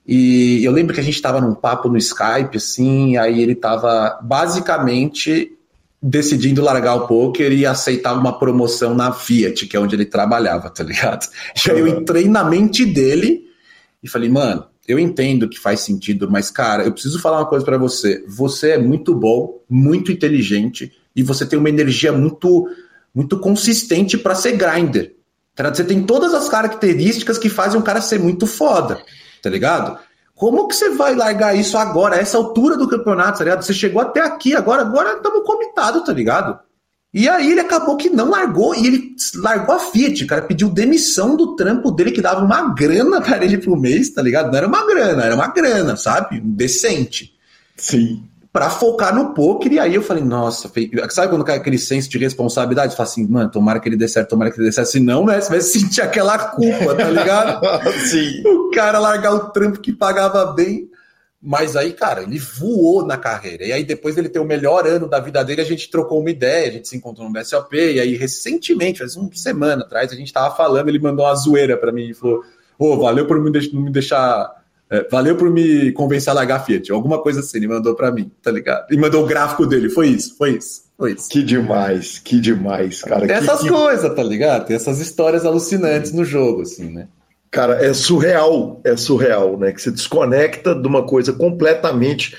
E eu lembro que a gente tava num papo no Skype, assim, aí ele tava basicamente decidindo largar o poker e aceitar uma promoção na Fiat, que é onde ele trabalhava, tá ligado? E aí eu entrei na mente dele e falei, mano, eu entendo que faz sentido, mas, cara, eu preciso falar uma coisa para você. Você é muito bom, muito inteligente e você tem uma energia muito, muito consistente para ser grinder. Tá você tem todas as características que fazem um cara ser muito foda, tá ligado? Como que você vai largar isso agora, a essa altura do campeonato, tá ligado? Você chegou até aqui, agora agora estamos comitados, tá ligado? E aí ele acabou que não largou, e ele largou a Fiat, cara, pediu demissão do trampo dele, que dava uma grana para ele pro mês, tá ligado? Não era uma grana, era uma grana, sabe? Decente. Sim. Pra focar no poker, e aí eu falei, nossa, sabe quando cai aquele senso de responsabilidade? Você fala assim, mano, tomara que ele dê certo, tomara que ele dê certo, senão, né, você vai sentir aquela culpa, tá ligado? Sim. O cara largar o trampo que pagava bem mas aí, cara, ele voou na carreira. E aí, depois ele ter o melhor ano da vida dele, a gente trocou uma ideia, a gente se encontrou no BSOP. E aí, recentemente, faz uma semana atrás, a gente tava falando, ele mandou uma zoeira para mim e falou: Ô, oh, valeu por me, deix me deixar. É, valeu por me convencer a largar Fiat. Alguma coisa assim, ele mandou para mim, tá ligado? E mandou o gráfico dele. Foi isso, foi isso. Foi isso. Que demais, que demais, cara. Tem essas que... coisas, tá ligado? Tem essas histórias alucinantes no jogo, assim, né? Cara, é surreal, é surreal, né? Que você desconecta de uma coisa completamente.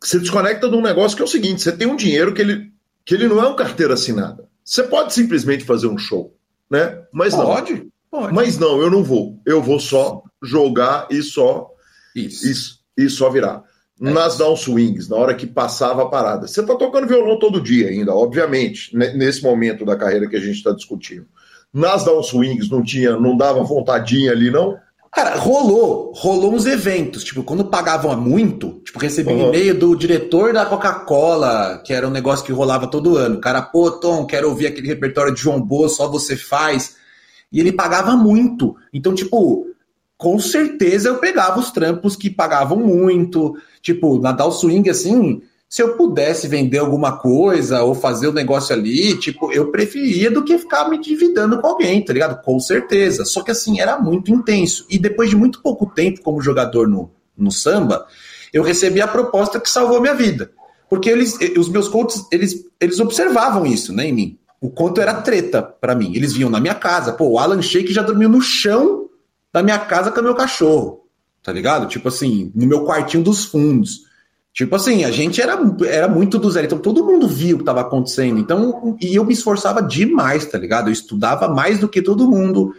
Você desconecta de um negócio que é o seguinte: você tem um dinheiro que ele, que ele não é um carteira assinada. Você pode simplesmente fazer um show, né? Mas pode, não. Pode. Mas não, eu não vou. Eu vou só jogar e só. Isso. E, e só virar. É Nas downswings, na hora que passava a parada. Você tá tocando violão todo dia ainda, obviamente, nesse momento da carreira que a gente está discutindo nas downswings não tinha, não dava vontadinha ali, não? Cara, rolou, rolou uns eventos, tipo, quando pagavam muito, tipo, recebi uhum. um e-mail do diretor da Coca-Cola, que era um negócio que rolava todo ano. O cara, pô, Tom, quero ouvir aquele repertório de João Boa, só você faz. E ele pagava muito. Então, tipo, com certeza eu pegava os trampos que pagavam muito. Tipo, na Down Swing, assim, se eu pudesse vender alguma coisa ou fazer o um negócio ali, tipo, eu preferia do que ficar me dividando com alguém, tá ligado? Com certeza. Só que assim, era muito intenso. E depois de muito pouco tempo como jogador no, no samba, eu recebi a proposta que salvou minha vida. Porque eles, os meus coaches, eles, eles observavam isso, né, em mim. O quanto era treta para mim. Eles vinham na minha casa. Pô, o Alan Sheik já dormiu no chão da minha casa com o meu cachorro. Tá ligado? Tipo assim, no meu quartinho dos fundos. Tipo assim, a gente era, era muito do zero, então todo mundo via o que estava acontecendo. Então, e eu me esforçava demais, tá ligado? Eu estudava mais do que todo mundo,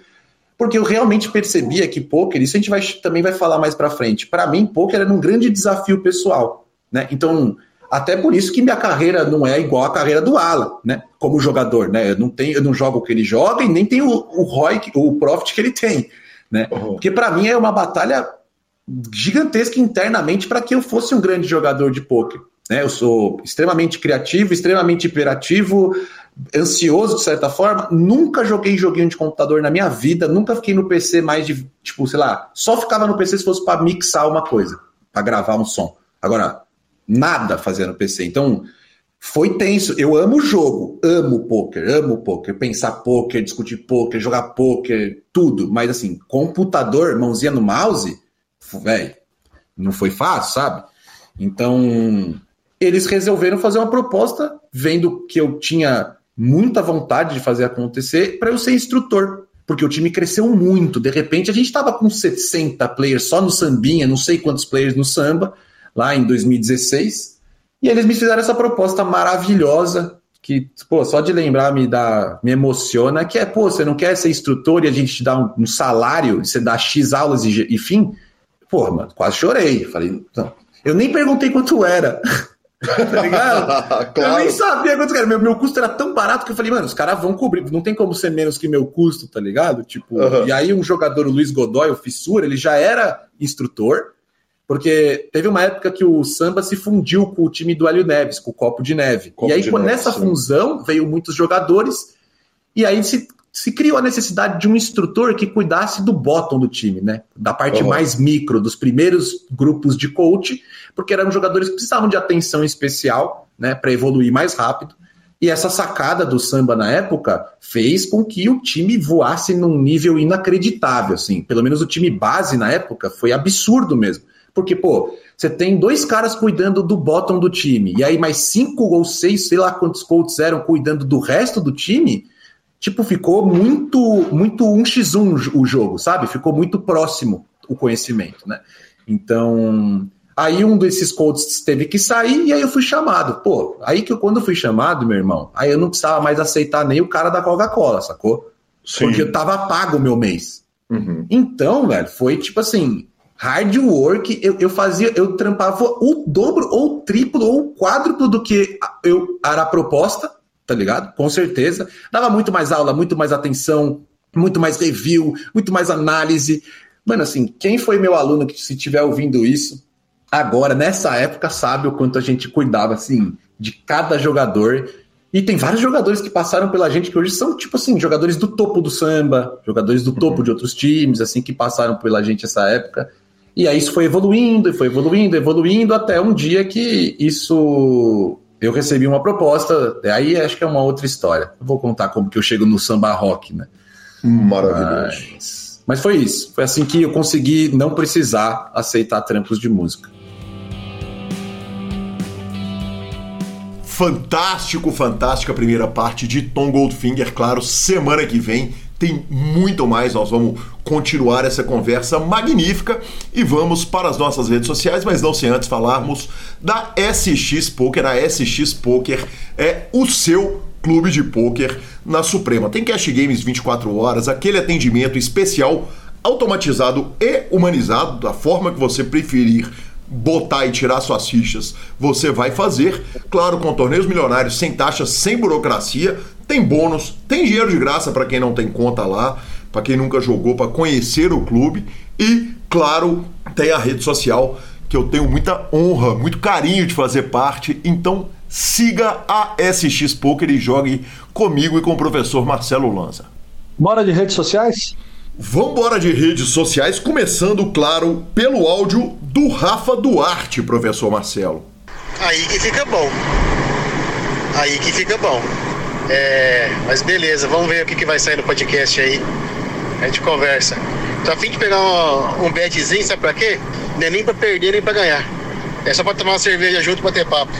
porque eu realmente percebia que poker, isso a gente vai, também vai falar mais para frente. Para mim, poker era um grande desafio pessoal, né? Então, até por isso que minha carreira não é igual à carreira do Alan, né? Como jogador, né? Eu não tenho, eu não jogo o que ele joga e nem tenho o, o ROI, o profit que ele tem, né? Uhum. Porque para mim é uma batalha gigantesca internamente para que eu fosse um grande jogador de poker. Né? Eu sou extremamente criativo, extremamente hiperativo, ansioso de certa forma. Nunca joguei joguinho de computador na minha vida, nunca fiquei no PC mais de, tipo, sei lá, só ficava no PC se fosse para mixar uma coisa, para gravar um som. Agora, nada fazia no PC. Então, foi tenso. Eu amo o jogo, amo poker, amo poker, pensar poker, discutir poker, jogar poker, tudo. Mas assim, computador, mãozinha no mouse, velho, não foi fácil, sabe? Então, eles resolveram fazer uma proposta, vendo que eu tinha muita vontade de fazer acontecer, para eu ser instrutor. Porque o time cresceu muito. De repente, a gente estava com 60 players só no sambinha, não sei quantos players no samba. lá em 2016. E eles me fizeram essa proposta maravilhosa, que, pô, só de lembrar me dá, me emociona, que é, pô, você não quer ser instrutor e a gente te dá um, um salário, você dá X aulas e, e fim? Pô, mano, quase chorei. Falei, não. Eu nem perguntei quanto era. tá ligado? claro. Eu nem sabia quanto era. Meu, meu custo era tão barato que eu falei, mano, os caras vão cobrir, não tem como ser menos que meu custo, tá ligado? Tipo, uhum. e aí um jogador, o Luiz Godoy, o Fissura, ele já era instrutor, porque teve uma época que o samba se fundiu com o time do Hélio Neves, com o Copo de Neve. Copo e aí, nessa Neve, fusão, veio muitos jogadores, e aí se, se criou a necessidade de um instrutor que cuidasse do bottom do time, né? Da parte uhum. mais micro, dos primeiros grupos de coach, porque eram jogadores que precisavam de atenção especial, né, para evoluir mais rápido. E essa sacada do samba na época fez com que o time voasse num nível inacreditável, assim. Pelo menos o time base na época foi absurdo mesmo. Porque, pô, você tem dois caras cuidando do bottom do time, e aí mais cinco ou seis, sei lá quantos coaches eram cuidando do resto do time, tipo, ficou muito, muito 1x1 o jogo, sabe? Ficou muito próximo o conhecimento, né? Então, aí um desses coaches teve que sair e aí eu fui chamado. Pô, aí que eu, quando eu fui chamado, meu irmão, aí eu não precisava mais aceitar nem o cara da Coca-Cola, sacou? Sim. Porque eu tava pago o meu mês. Uhum. Então, velho, foi tipo assim, hard work, eu, eu fazia, eu trampava o dobro, ou o triplo, ou o quádruplo do que eu era a proposta, tá ligado? Com certeza. Dava muito mais aula, muito mais atenção, muito mais review, muito mais análise. Mano, assim, quem foi meu aluno que se estiver ouvindo isso, agora, nessa época, sabe o quanto a gente cuidava, assim, de cada jogador. E tem vários jogadores que passaram pela gente que hoje são, tipo assim, jogadores do topo do samba, jogadores do topo uhum. de outros times, assim, que passaram pela gente essa época. E aí isso foi evoluindo, e foi evoluindo, evoluindo, até um dia que isso. Eu recebi uma proposta, aí acho que é uma outra história. Eu vou contar como que eu chego no samba rock, né? Maravilhoso. Mas, mas foi isso. Foi assim que eu consegui não precisar aceitar trampos de música. Fantástico, fantástica primeira parte de Tom Goldfinger, claro, semana que vem tem muito mais, nós vamos continuar essa conversa magnífica e vamos para as nossas redes sociais, mas não sem antes falarmos da SX Poker. A SX Poker é o seu clube de poker na Suprema. Tem cash games 24 horas, aquele atendimento especial automatizado e humanizado, da forma que você preferir botar e tirar suas fichas, você vai fazer. Claro, com torneios milionários, sem taxas, sem burocracia, tem bônus, tem dinheiro de graça para quem não tem conta lá, para quem nunca jogou, para conhecer o clube e, claro, tem a rede social que eu tenho muita honra, muito carinho de fazer parte. Então, siga a SX Poker e jogue comigo e com o professor Marcelo Lanza. Bora de redes sociais? Vambora de redes sociais, começando, claro, pelo áudio do Rafa Duarte, professor Marcelo. Aí que fica bom. Aí que fica bom. É, mas beleza, vamos ver o que, que vai sair no podcast aí. A gente conversa. Tô a fim de pegar um, um betzinho, sabe pra quê? Não é nem pra perder nem pra ganhar. É só pra tomar uma cerveja junto e bater papo.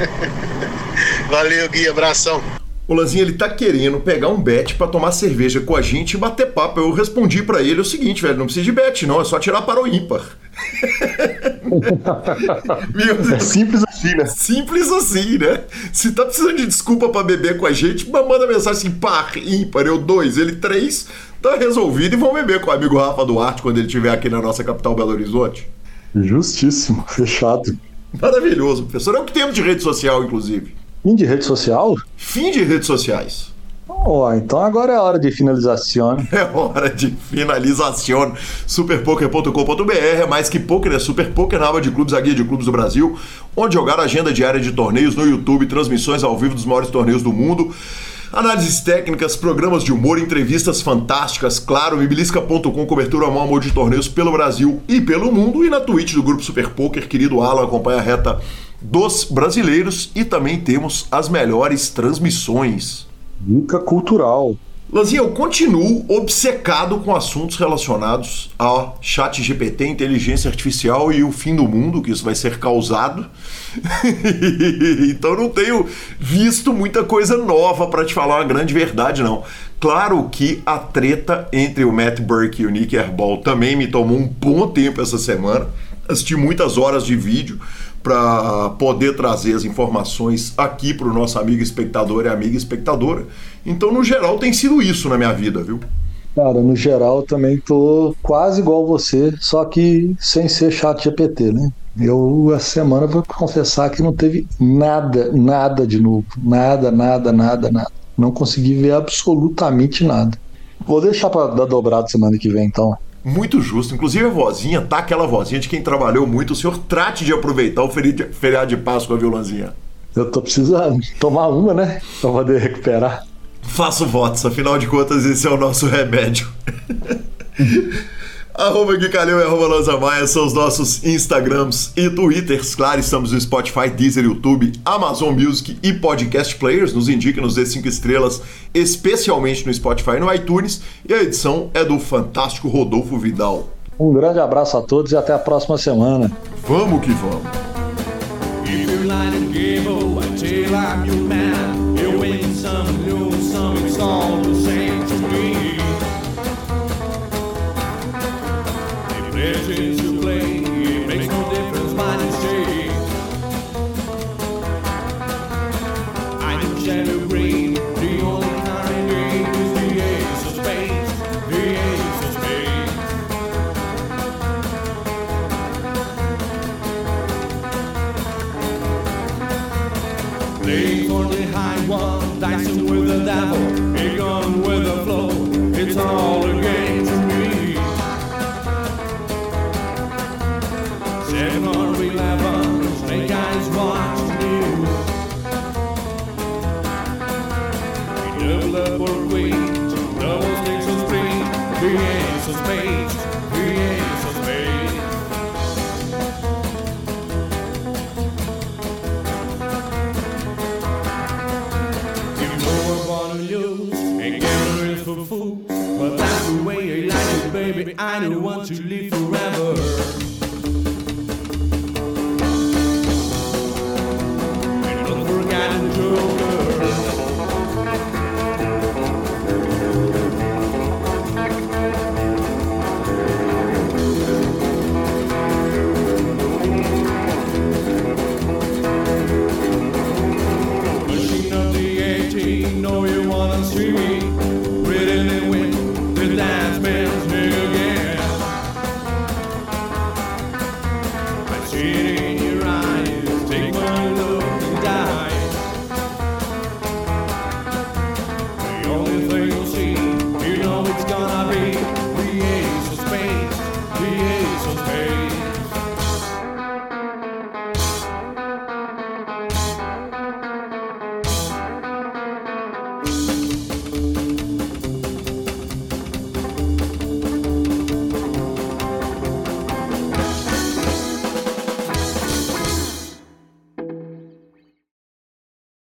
Valeu, Gui, abração. O Lanzinho, ele tá querendo pegar um bet para tomar cerveja com a gente e bater papo. Eu respondi para ele o seguinte, velho, não precisa de bet, não, é só tirar para o ímpar. é simples assim, né? Simples assim, né? Se tá precisando de desculpa para beber com a gente, manda mensagem assim, par, ímpar, eu dois, ele três, tá resolvido e vamos beber com o amigo Rafa Duarte quando ele estiver aqui na nossa capital Belo Horizonte. Justíssimo, fechado. Maravilhoso, professor. É o que temos de rede social, inclusive. Fim de rede social? Fim de redes sociais. Oh, então agora é hora de finalização. É hora de finalização. Superpoker.com.br é mais que poker, é Super Poker na aba de clubes, a guia de clubes do Brasil, onde jogar agenda diária de torneios no YouTube, transmissões ao vivo dos maiores torneios do mundo. Análises técnicas, programas de humor, entrevistas fantásticas, claro, mibilisca.com, cobertura ao amor de torneios pelo Brasil e pelo mundo, e na Twitch do Grupo Super Poker, querido Alan, acompanha a reta dos brasileiros e também temos as melhores transmissões. Dica cultural. Lanzinha, eu continuo obcecado com assuntos relacionados a chat GPT, inteligência artificial e o fim do mundo, que isso vai ser causado. então não tenho visto muita coisa nova para te falar uma grande verdade, não. Claro que a treta entre o Matt Burke e o Nick Airball também me tomou um bom tempo essa semana assisti muitas horas de vídeo para poder trazer as informações aqui para o nosso amigo espectador e amiga espectadora. Então, no geral, tem sido isso na minha vida, viu? Cara, no geral também tô quase igual você, só que sem ser chat GPT, né? Eu, essa semana, vou confessar que não teve nada, nada de novo. Nada, nada, nada, nada. Não consegui ver absolutamente nada. Vou deixar para dar dobrado semana que vem, então. Muito justo. Inclusive a vozinha, tá aquela vozinha de quem trabalhou muito. O senhor trate de aproveitar o feriado de Páscoa, viu, Lanzinha? Eu tô precisando tomar uma, né? Pra poder recuperar. Faço votos, afinal de contas, esse é o nosso remédio. Arroba Guicalhão e arroba Lanza Maia são os nossos Instagrams e Twitters. Claro, estamos no Spotify, Deezer, YouTube, Amazon Music e Podcast Players. Nos indique, nos dê 5 estrelas, especialmente no Spotify e no iTunes. E a edição é do fantástico Rodolfo Vidal. Um grande abraço a todos e até a próxima semana. Vamos que vamos!